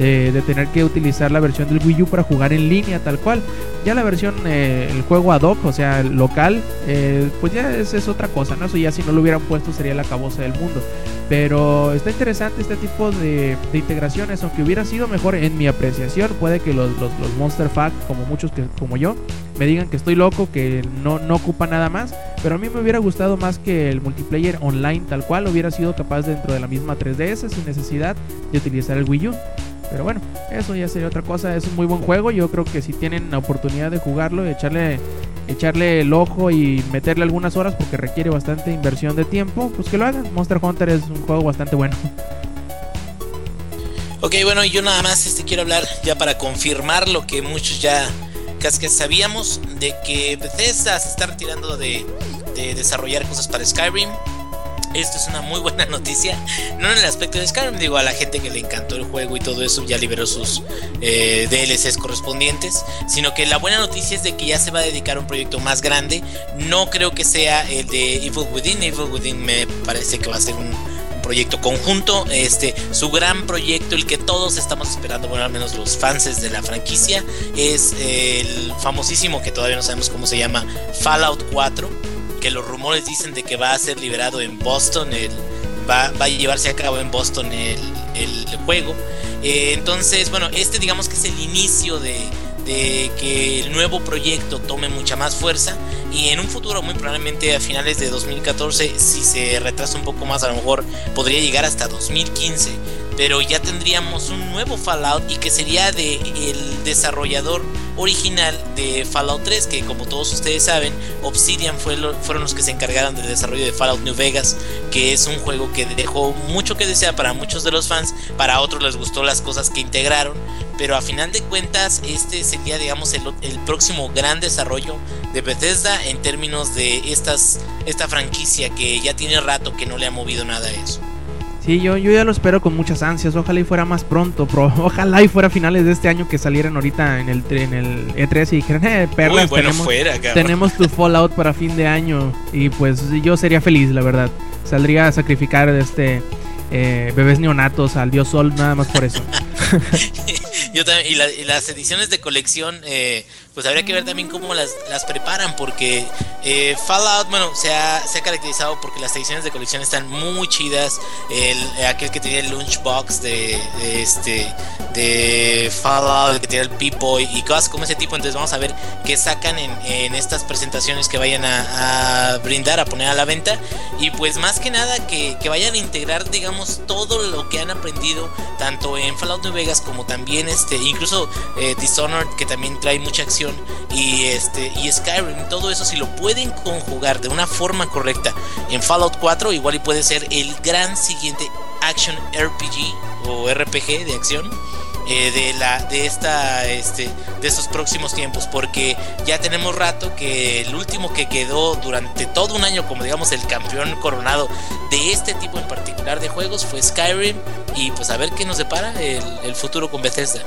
de, tener que utilizar la versión del Wii U para jugar en línea tal cual. Ya la versión, eh, el juego ad hoc, o sea, local, eh, pues ya es, otra cosa, ¿no? Eso ya si no lo hubieran puesto sería la caboza del mundo. Pero está interesante este tipo de, integraciones, aunque hubiera sido mejor en mi apreciación. Puede que los, los, Monster Fact, como muchos que, como yo, me digan que estoy loco, que no, no ocupa nada más. Pero a mí me hubiera gustado más que el multiplayer online tal cual hubiera sido capaz dentro de la misma 3DS sin necesidad de utilizar el Wii U. Pero bueno, eso ya sería otra cosa. Es un muy buen juego. Yo creo que si tienen la oportunidad de jugarlo echarle, echarle el ojo y meterle algunas horas porque requiere bastante inversión de tiempo, pues que lo hagan. Monster Hunter es un juego bastante bueno. Ok, bueno, yo nada más este, quiero hablar ya para confirmar lo que muchos ya casi que sabíamos de que Bethesda se está retirando de desarrollar cosas para Skyrim. Esto es una muy buena noticia. No en el aspecto de Skyrim, digo, a la gente que le encantó el juego y todo eso ya liberó sus eh, DLCs correspondientes. Sino que la buena noticia es de que ya se va a dedicar a un proyecto más grande. No creo que sea el de Evil Within. Evil Within me parece que va a ser un, proyecto conjunto. Este, su gran proyecto, el que todos estamos esperando, bueno, al menos los fans de la franquicia, es el famosísimo que todavía no sabemos cómo se llama Fallout 4 que los rumores dicen de que va a ser liberado en Boston, va a llevarse a cabo en Boston el, el juego. Eh, entonces, bueno, este digamos que es el inicio de, de que el nuevo proyecto tome mucha más fuerza y en un futuro muy probablemente a finales de 2014 si se retrasa un poco más a lo mejor podría llegar hasta 2015 pero ya tendríamos un nuevo Fallout y que sería de el desarrollador original de Fallout 3 que como todos ustedes saben Obsidian fue lo, fueron los que se encargaron del desarrollo de Fallout New Vegas que es un juego que dejó mucho que desear para muchos de los fans para otros les gustó las cosas que integraron pero a final de cuentas este sería digamos el, el próximo gran desarrollo de Bethesda en términos de estas esta franquicia que ya tiene rato que no le ha movido nada a eso. Sí, yo, yo ya lo espero con muchas ansias. Ojalá y fuera más pronto. Pro, ojalá y fuera a finales de este año que salieran ahorita en el, en el E3 y dijeran, eh, perlas, bueno tenemos, fuera, tenemos tu Fallout para fin de año. Y pues yo sería feliz, la verdad. Saldría a sacrificar este eh, bebés neonatos al dios sol nada más por eso. Yo también, y, la- y las ediciones de colección, eh, pues habría que ver también cómo las, las preparan, porque eh, Fallout, bueno, se ha, se ha caracterizado porque las ediciones de colección están muy chidas. Eh, aquel que tenía el lunchbox de, este de Fallout, el que tenía el P-Boy y cosas como ese tipo. Entonces vamos a ver qué sacan en, en estas presentaciones que vayan a, a brindar, a poner a la venta. Y pues más que nada que, que vayan a integrar, digamos, todo lo que han aprendido, tanto en Fallout New Vegas como también este, incluso eh, Dishonored, que también trae mucha acción, y este, y Skyrim, todo eso, si lo pueden conjugar de una forma correcta en Fallout 4, igual y puede ser el gran siguiente action RPG o RPG de acción eh, de la de esta este de estos próximos tiempos porque ya tenemos rato que el último que quedó durante todo un año como digamos el campeón coronado de este tipo en particular de juegos fue Skyrim y pues a ver qué nos depara el, el futuro con Bethesda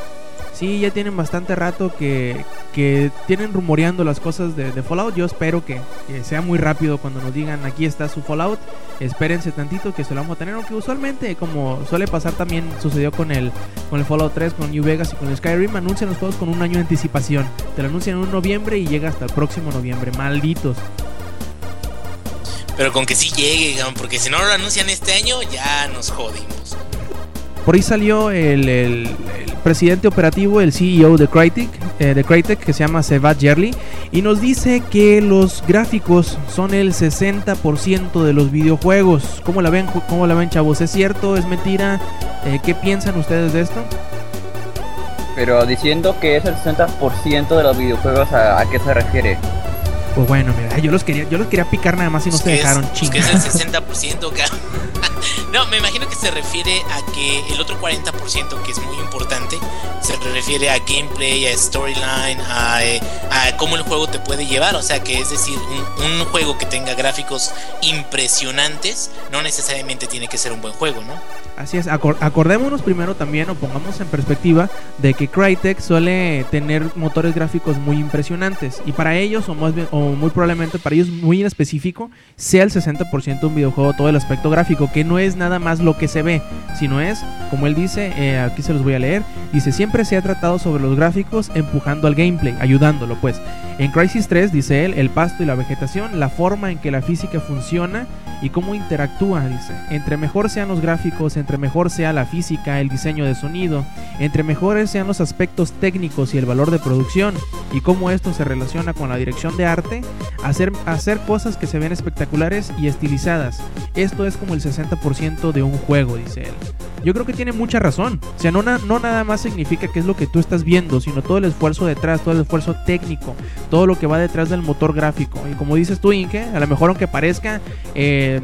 Sí, ya tienen bastante rato que, que tienen rumoreando las cosas de, Fallout. Yo espero que, sea muy rápido cuando nos digan aquí está su Fallout. Espérense tantito que se lo vamos a tener. Aunque usualmente, como suele pasar también, sucedió con el, con el Fallout 3, con New Vegas y con el Skyrim, anuncian los juegos con un año de anticipación. Te lo anuncian en un noviembre y llega hasta el próximo noviembre. Malditos. pero con que sí llegue porque si no lo anuncian este año ya nos jodimos Por ahí salió el, el- el presidente operativo, el CEO de Crytek, eh, de Crytek, que se llama Sevad Yerli, y nos dice que los gráficos son el 60% de los videojuegos. ¿Cómo la ven, cómo la ven chavos? ¿Es cierto? ¿Es mentira? Eh, ¿Qué piensan ustedes de esto? Pero diciendo que es el 60% de los videojuegos, ¿a, a qué se refiere? Pues bueno, mira, yo los quería, yo los quería picar nada más y no se que es- dejaron pues que chingar. es el 60%, cabrón. No, me imagino que se refiere a que el otro 40%, que es muy importante, se refiere a gameplay, a storyline, a, eh, a cómo el juego te puede llevar. O sea, que es decir, un, un juego que tenga gráficos impresionantes no necesariamente tiene que ser un buen juego, ¿no? Así es, acor- acordémonos primero también o pongamos en perspectiva de que Crytek suele tener motores gráficos muy impresionantes y para ellos o, más bien- o muy probablemente para ellos muy en específico sea el 60% de un videojuego todo el aspecto gráfico que no es nada más lo que se ve sino es como él dice eh, aquí se los voy a leer dice siempre se ha tratado sobre los gráficos empujando al gameplay ayudándolo pues en Crisis 3 dice él el pasto y la vegetación la forma en que la física funciona y cómo interactúa, dice. Entre mejor sean los gráficos, entre mejor sea la física, el diseño de sonido, entre mejores sean los aspectos técnicos y el valor de producción, y cómo esto se relaciona con la dirección de arte, hacer, hacer cosas que se ven espectaculares y estilizadas. Esto es como el 60% de un juego, dice él. yo creo que tiene mucha razón. O sea, no, no nada más significa que es lo que tú estás viendo, sino todo el esfuerzo detrás, todo el esfuerzo técnico, todo lo que va detrás del motor gráfico. Y como dices tú, Inge, a lo mejor aunque parezca, eh,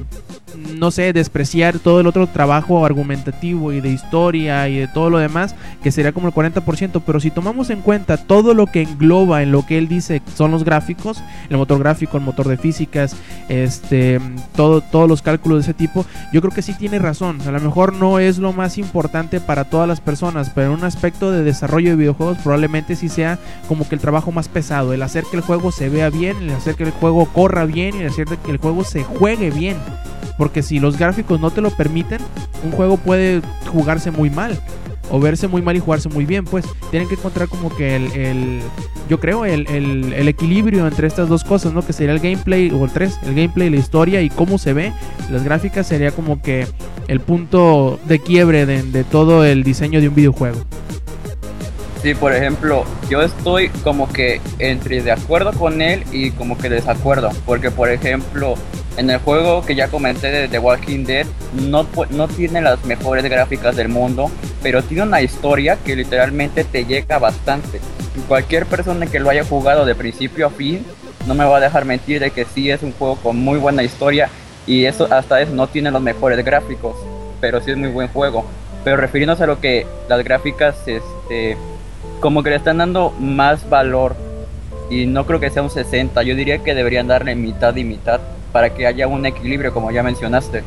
no sé, despreciar todo el otro trabajo argumentativo y de historia y de todo lo demás, que sería como el 40%, pero si tomamos en cuenta todo lo que engloba en lo que él dice son los gráficos, el motor gráfico, el motor de físicas, este, todo, todos los cálculos de ese tipo, yo creo que sí tiene razón. A lo mejor no es lo más importante para todas las personas, pero en un aspecto de desarrollo de videojuegos probablemente sí sea como que el trabajo más pesado, el hacer que el juego se vea bien, el hacer que el juego corra bien y el hacer que el juego se juegue bien. Porque si los gráficos no te lo permiten, un juego puede jugarse muy mal. O verse muy mal y jugarse muy bien. Pues tienen que encontrar como que el, yo creo, el, el, equilibrio entre estas dos cosas, ¿no? Que sería el gameplay, o el 3, el gameplay, la historia y cómo se ve. Las gráficas sería como que el punto de quiebre de, de todo el diseño de un videojuego. Sí, por ejemplo, yo estoy como que entre de acuerdo con él y como que desacuerdo. Porque, por ejemplo, en el juego que ya comenté de The Walking Dead, no, no tiene las mejores gráficas del mundo, pero tiene una historia que literalmente te llega bastante. Cualquier persona que lo haya jugado de principio a fin, no me va a dejar mentir de que sí es un juego con muy buena historia y eso hasta eso no tiene los mejores gráficos, pero sí es muy buen juego. Pero refiriéndose a lo que las gráficas, este, como que le están dando más valor y no creo que sea un 60, yo diría que deberían darle mitad y mitad para que haya un equilibrio, como ya mencionaste.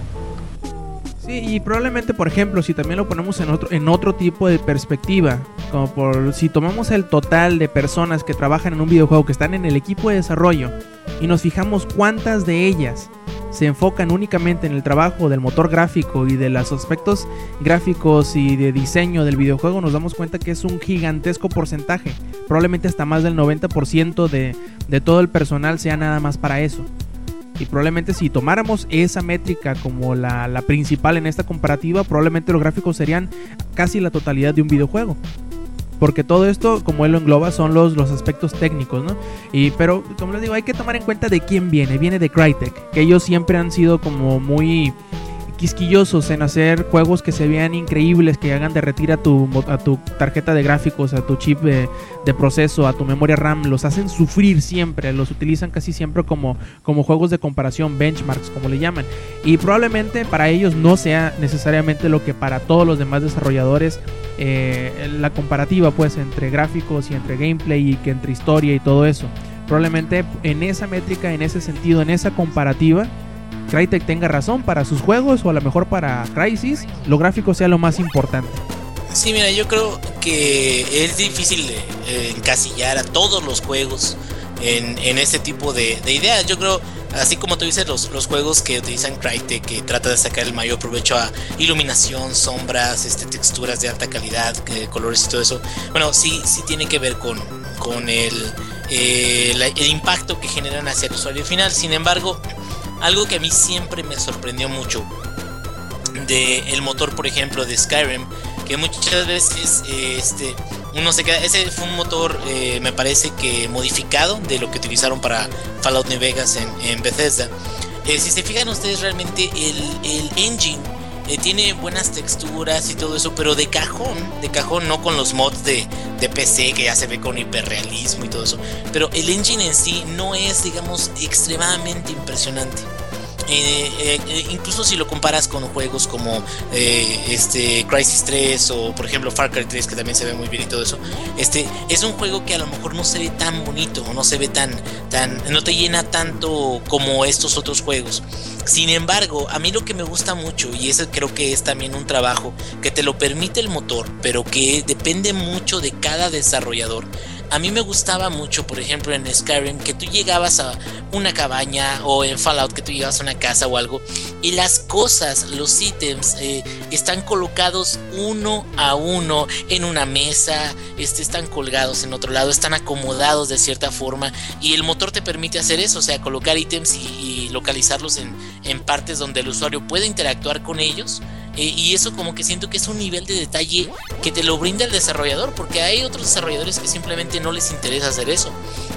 Sí, y probablemente, por ejemplo, si también lo ponemos en otro, en otro tipo de perspectiva, como por si tomamos el total de personas que trabajan en un videojuego, que están en el equipo de desarrollo, y nos fijamos cuántas de ellas se enfocan únicamente en el trabajo del motor gráfico y de los aspectos gráficos y de diseño del videojuego, nos damos cuenta que es un gigantesco porcentaje. Probablemente hasta más del 90% de, de todo el personal sea nada más para eso. Y probablemente si tomáramos esa métrica como la, principal en esta comparativa, probablemente los gráficos serían casi la totalidad de un videojuego porque todo esto, como él lo engloba, son los, los aspectos técnicos, ¿no? Y, pero, como les digo, hay que tomar en cuenta de quién viene. Viene de Crytek, que ellos siempre han sido como muy quisquillosos en hacer juegos que se vean increíbles, que hagan derretir a tu, a tu tarjeta de gráficos, a tu chip de, proceso, a tu memoria RAM, los hacen sufrir siempre, los utilizan casi siempre como, como juegos de comparación, benchmarks, como le llaman. Y probablemente para ellos no sea necesariamente lo que para todos los demás desarrolladores eh, la comparativa pues entre gráficos y entre gameplay y que entre historia y todo eso. Probablemente en esa métrica, en ese sentido, en esa comparativa, Crytek tenga razón para sus juegos o a lo mejor para Crisis, lo gráfico sea lo más importante. Sí, mira, yo creo que es difícil eh, encasillar a todos los juegos en, en este tipo de, ideas. Yo creo, así como tú dices, los, juegos que utilizan Crytek, que trata de sacar el mayor provecho a iluminación, sombras, este, texturas de alta calidad, colores y todo eso, bueno, sí, sí tiene que ver con, eh, el impacto que generan hacia el usuario final. Sin embargo, algo que a mí siempre me sorprendió mucho de el motor, por ejemplo, de Skyrim, que muchas veces eh, este uno se queda, ese fue un motor eh, me parece que modificado de lo que utilizaron para Fallout New Vegas en, Bethesda. Eh, si se fijan ustedes realmente el, engine tiene buenas texturas y todo eso, pero de cajón, de cajón, no con los mods de, de, PC que ya se ve con hiperrealismo y todo eso. Pero el engine en sí no es, digamos, extremadamente impresionante. Eh, eh, incluso si lo comparas con juegos como eh, este Crisis 3 o por ejemplo Far Cry 3 que también se ve muy bien y todo eso este es un juego que a lo mejor no se ve tan bonito no se ve tan tan no te llena tanto como estos otros juegos. Sin embargo a mí lo que me gusta mucho y eso creo que es también un trabajo que te lo permite el motor pero que depende mucho de cada desarrollador a mí me gustaba mucho, por ejemplo, en Skyrim, que tú llegabas a una cabaña o en Fallout que tú llegabas a una casa o algo y las cosas, los ítems eh, están colocados uno a uno en una mesa, este, están colgados en otro lado, están acomodados de cierta forma y el motor te permite hacer eso, o sea, colocar ítems y, localizarlos en, en partes donde el usuario puede interactuar con ellos eh, y eso como que siento que es un nivel de detalle que te lo brinda el desarrollador, porque hay otros desarrolladores que simplemente no les interesa hacer eso.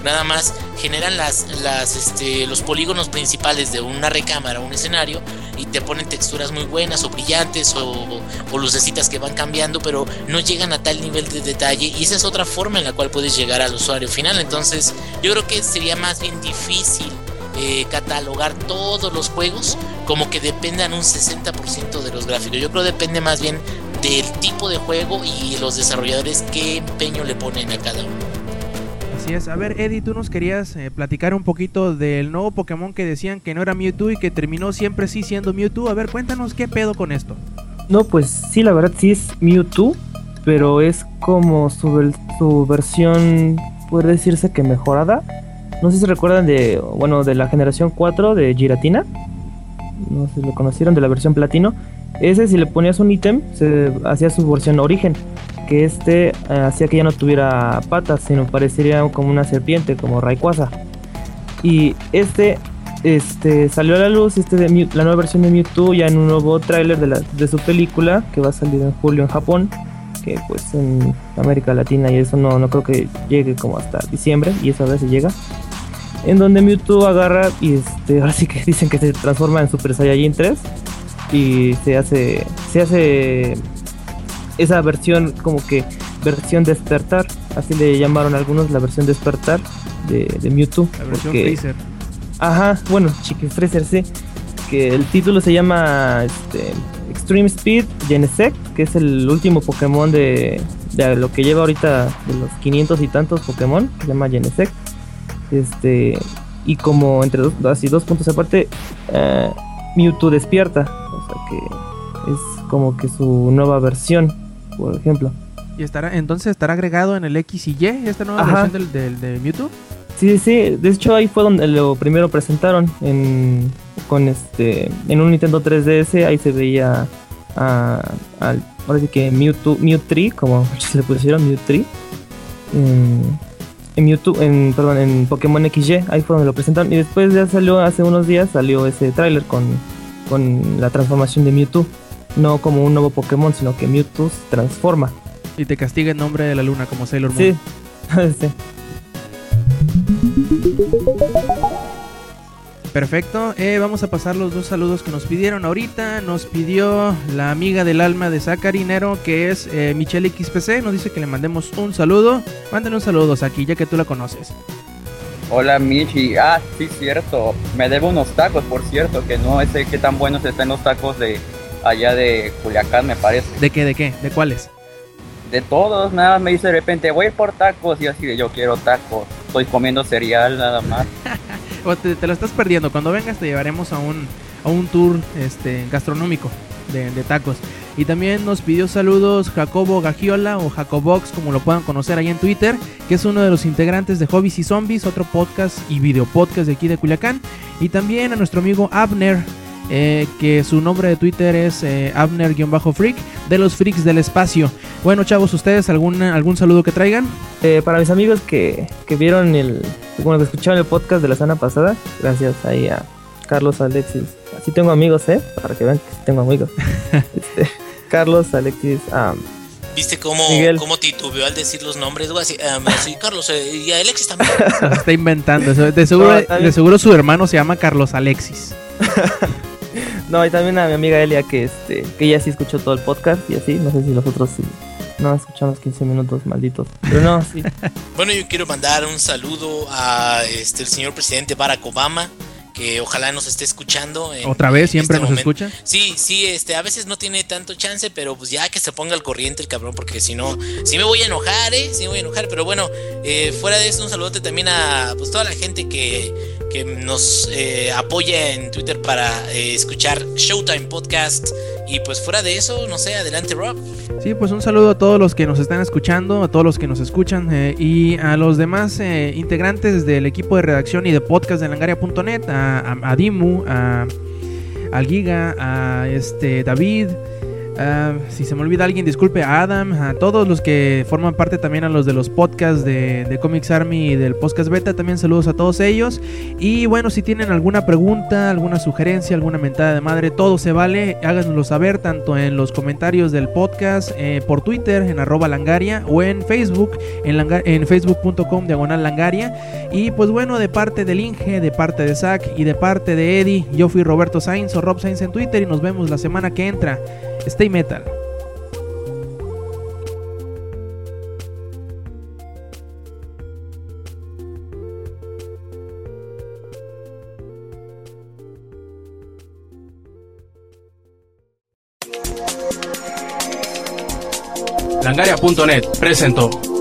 nada más generan las, las, este, los polígonos principales de una recámara, un escenario, y te ponen texturas muy buenas o brillantes o, o lucecitas que van cambiando, pero no llegan a tal nivel de detalle y esa es otra forma en la cual puedes llegar al usuario final. Entonces yo creo que sería más bien difícil eh, catalogar todos los juegos como que dependan un 60% de los gráficos. Yo creo que depende más bien del tipo de juego y los desarrolladores qué empeño le ponen a cada uno. Así es. A ver, Eddie, tú nos querías eh, platicar un poquito del nuevo Pokémon que decían que no era Mewtwo y que terminó siempre sí siendo Mewtwo. A ver, cuéntanos qué pedo con esto. No, pues sí, la verdad sí es Mewtwo, pero es como su, su versión, puede decirse que mejorada. No sé si recuerdan de, bueno, de la generación 4 de Giratina. No sé si lo conocieron, de la versión platino. Ese, si le ponías un ítem, se hacía su versión origen. Que este eh, hacía que ya no tuviera patas, sino parecería como una serpiente, como Rayquaza. Y este este salió a la luz este de la nueva versión de Mewtwo ya en un nuevo tráiler de, la- de su película que va a salir en julio en Japón que pues en América Latina y eso no, no creo que llegue como hasta diciembre y eso a veces llega en donde Mewtwo agarra y este ahora sí que dicen que se transforma en Super Saiyajin 3 y se hace se hace esa versión como que versión despertar así le llamaron algunos la versión despertar de, de Mewtwo La versión porque- Freezer. Ajá, bueno, Chicken Freezer sí. Que el título se llama este, Extreme Speed Genesect, que es el último Pokémon de, de lo que lleva ahorita de los 500 y tantos Pokémon, que se llama Genesect. Este, y como entre dos, así dos puntos aparte, eh, Mewtwo despierta, o sea que es como que su nueva versión, por ejemplo. Y estará, entonces estará agregado en el X y Y esta nueva Ajá. versión del, del, de Mewtwo. Sí, sí, de hecho ahí fue donde lo primero presentaron en con este en un Nintendo 3DS, ahí se veía a, al ahora sí que Mewtwo, Mewtree, como muchos le pusieron Mewtree. En, en Mewtwo, en perdón, en Pokémon XY, ahí fue donde lo presentaron y después ya salió hace unos días salió ese tráiler con con la transformación de Mewtwo, no como un nuevo Pokémon, sino que Mewtwo se transforma. Y te castiga en nombre de la luna como Sailor Moon. Sí. sí. Perfecto, eh, vamos a pasar los dos saludos que nos pidieron ahorita. Nos pidió la amiga del alma de Sacarinero, que es eh, Michelle XPC. Nos dice que le mandemos un saludo. Mándale un saludo, Saki, ya que tú la conoces. Hola Michi, ah, sí, cierto. Me debo unos tacos, por cierto, que no sé qué tan buenos están los tacos de allá de Culiacán, me parece. ¿De qué? ¿De qué? ¿De cuáles? De todos, nada me dice de repente, voy por tacos, y así de yo quiero tacos. Estoy comiendo cereal nada más. Te, te lo estás perdiendo. Cuando vengas te llevaremos a un, a un tour este, gastronómico de, de tacos. Y también nos pidió saludos Jacobo Gagiola o Jacobox, como lo puedan conocer ahí en Twitter, que es uno de los integrantes de Hobbies y Zombies, otro podcast y video podcast de aquí de Culiacán. Y también a nuestro amigo Abner, eh, que su nombre de Twitter es eh, Abner-Freak, de los Freaks del Espacio. Bueno, chavos, ¿ustedes algún, algún saludo que traigan? Eh, para mis amigos que, que vieron el, bueno, que escucharon el podcast de la semana pasada, gracias ahí a Carlos Alexis. Así tengo amigos, ¿eh? Para que vean que sí tengo amigos. Este, Carlos Alexis, ¿Viste cómo, Miguel. cómo titubeó al decir los nombres? güey? Así, sí, Carlos, eh, y a Alexis también. Se está inventando. eso. De seguro, No, de seguro su hermano se llama Carlos Alexis. no, y también a mi amiga Elia que este, que ella sí escuchó todo el podcast y así, no sé si los otros sí. No escucharon los 15 minutos malditos. Pero no, sí. Bueno, yo quiero mandar un saludo a este el señor presidente Barack Obama, que ojalá nos esté escuchando. en- Otra vez, siempre este nos momento. escucha. Sí, sí, este, a veces no tiene tanto chance, pero pues ya que se ponga al corriente el cabrón, porque si no, sí me voy a enojar, eh, sí me voy a enojar, pero bueno, eh, fuera de eso, un saludote también a pues toda la gente que, que nos eh, apoya en Twitter para eh, escuchar Showtime Podcast. Y pues fuera de eso, no sé, adelante Rob. Sí, pues un saludo a todos los que nos están escuchando, a todos los que nos escuchan y a los demás integrantes del equipo de redacción y de podcast de langaria.net, a, a, Dimu, a, al Giga, a este David, Ah, si se me olvida alguien, disculpe a Adam, a todos los que forman parte también a los de los podcasts de, Comics Army y del podcast beta, también saludos a todos ellos. Y bueno, si tienen alguna pregunta, alguna sugerencia, alguna mentada de madre, todo se vale, háganoslo saber tanto en los comentarios del podcast, eh, por Twitter, en arroba langaria, o en Facebook, en, en facebook.com diagonal langaria. Y pues bueno, de parte del Inge, de parte de Zach y de parte de Eddie, yo fui Roberto Sainz o Rob Sainz en Twitter y nos vemos la semana que entra. Stay metal. Langaria.net presentó.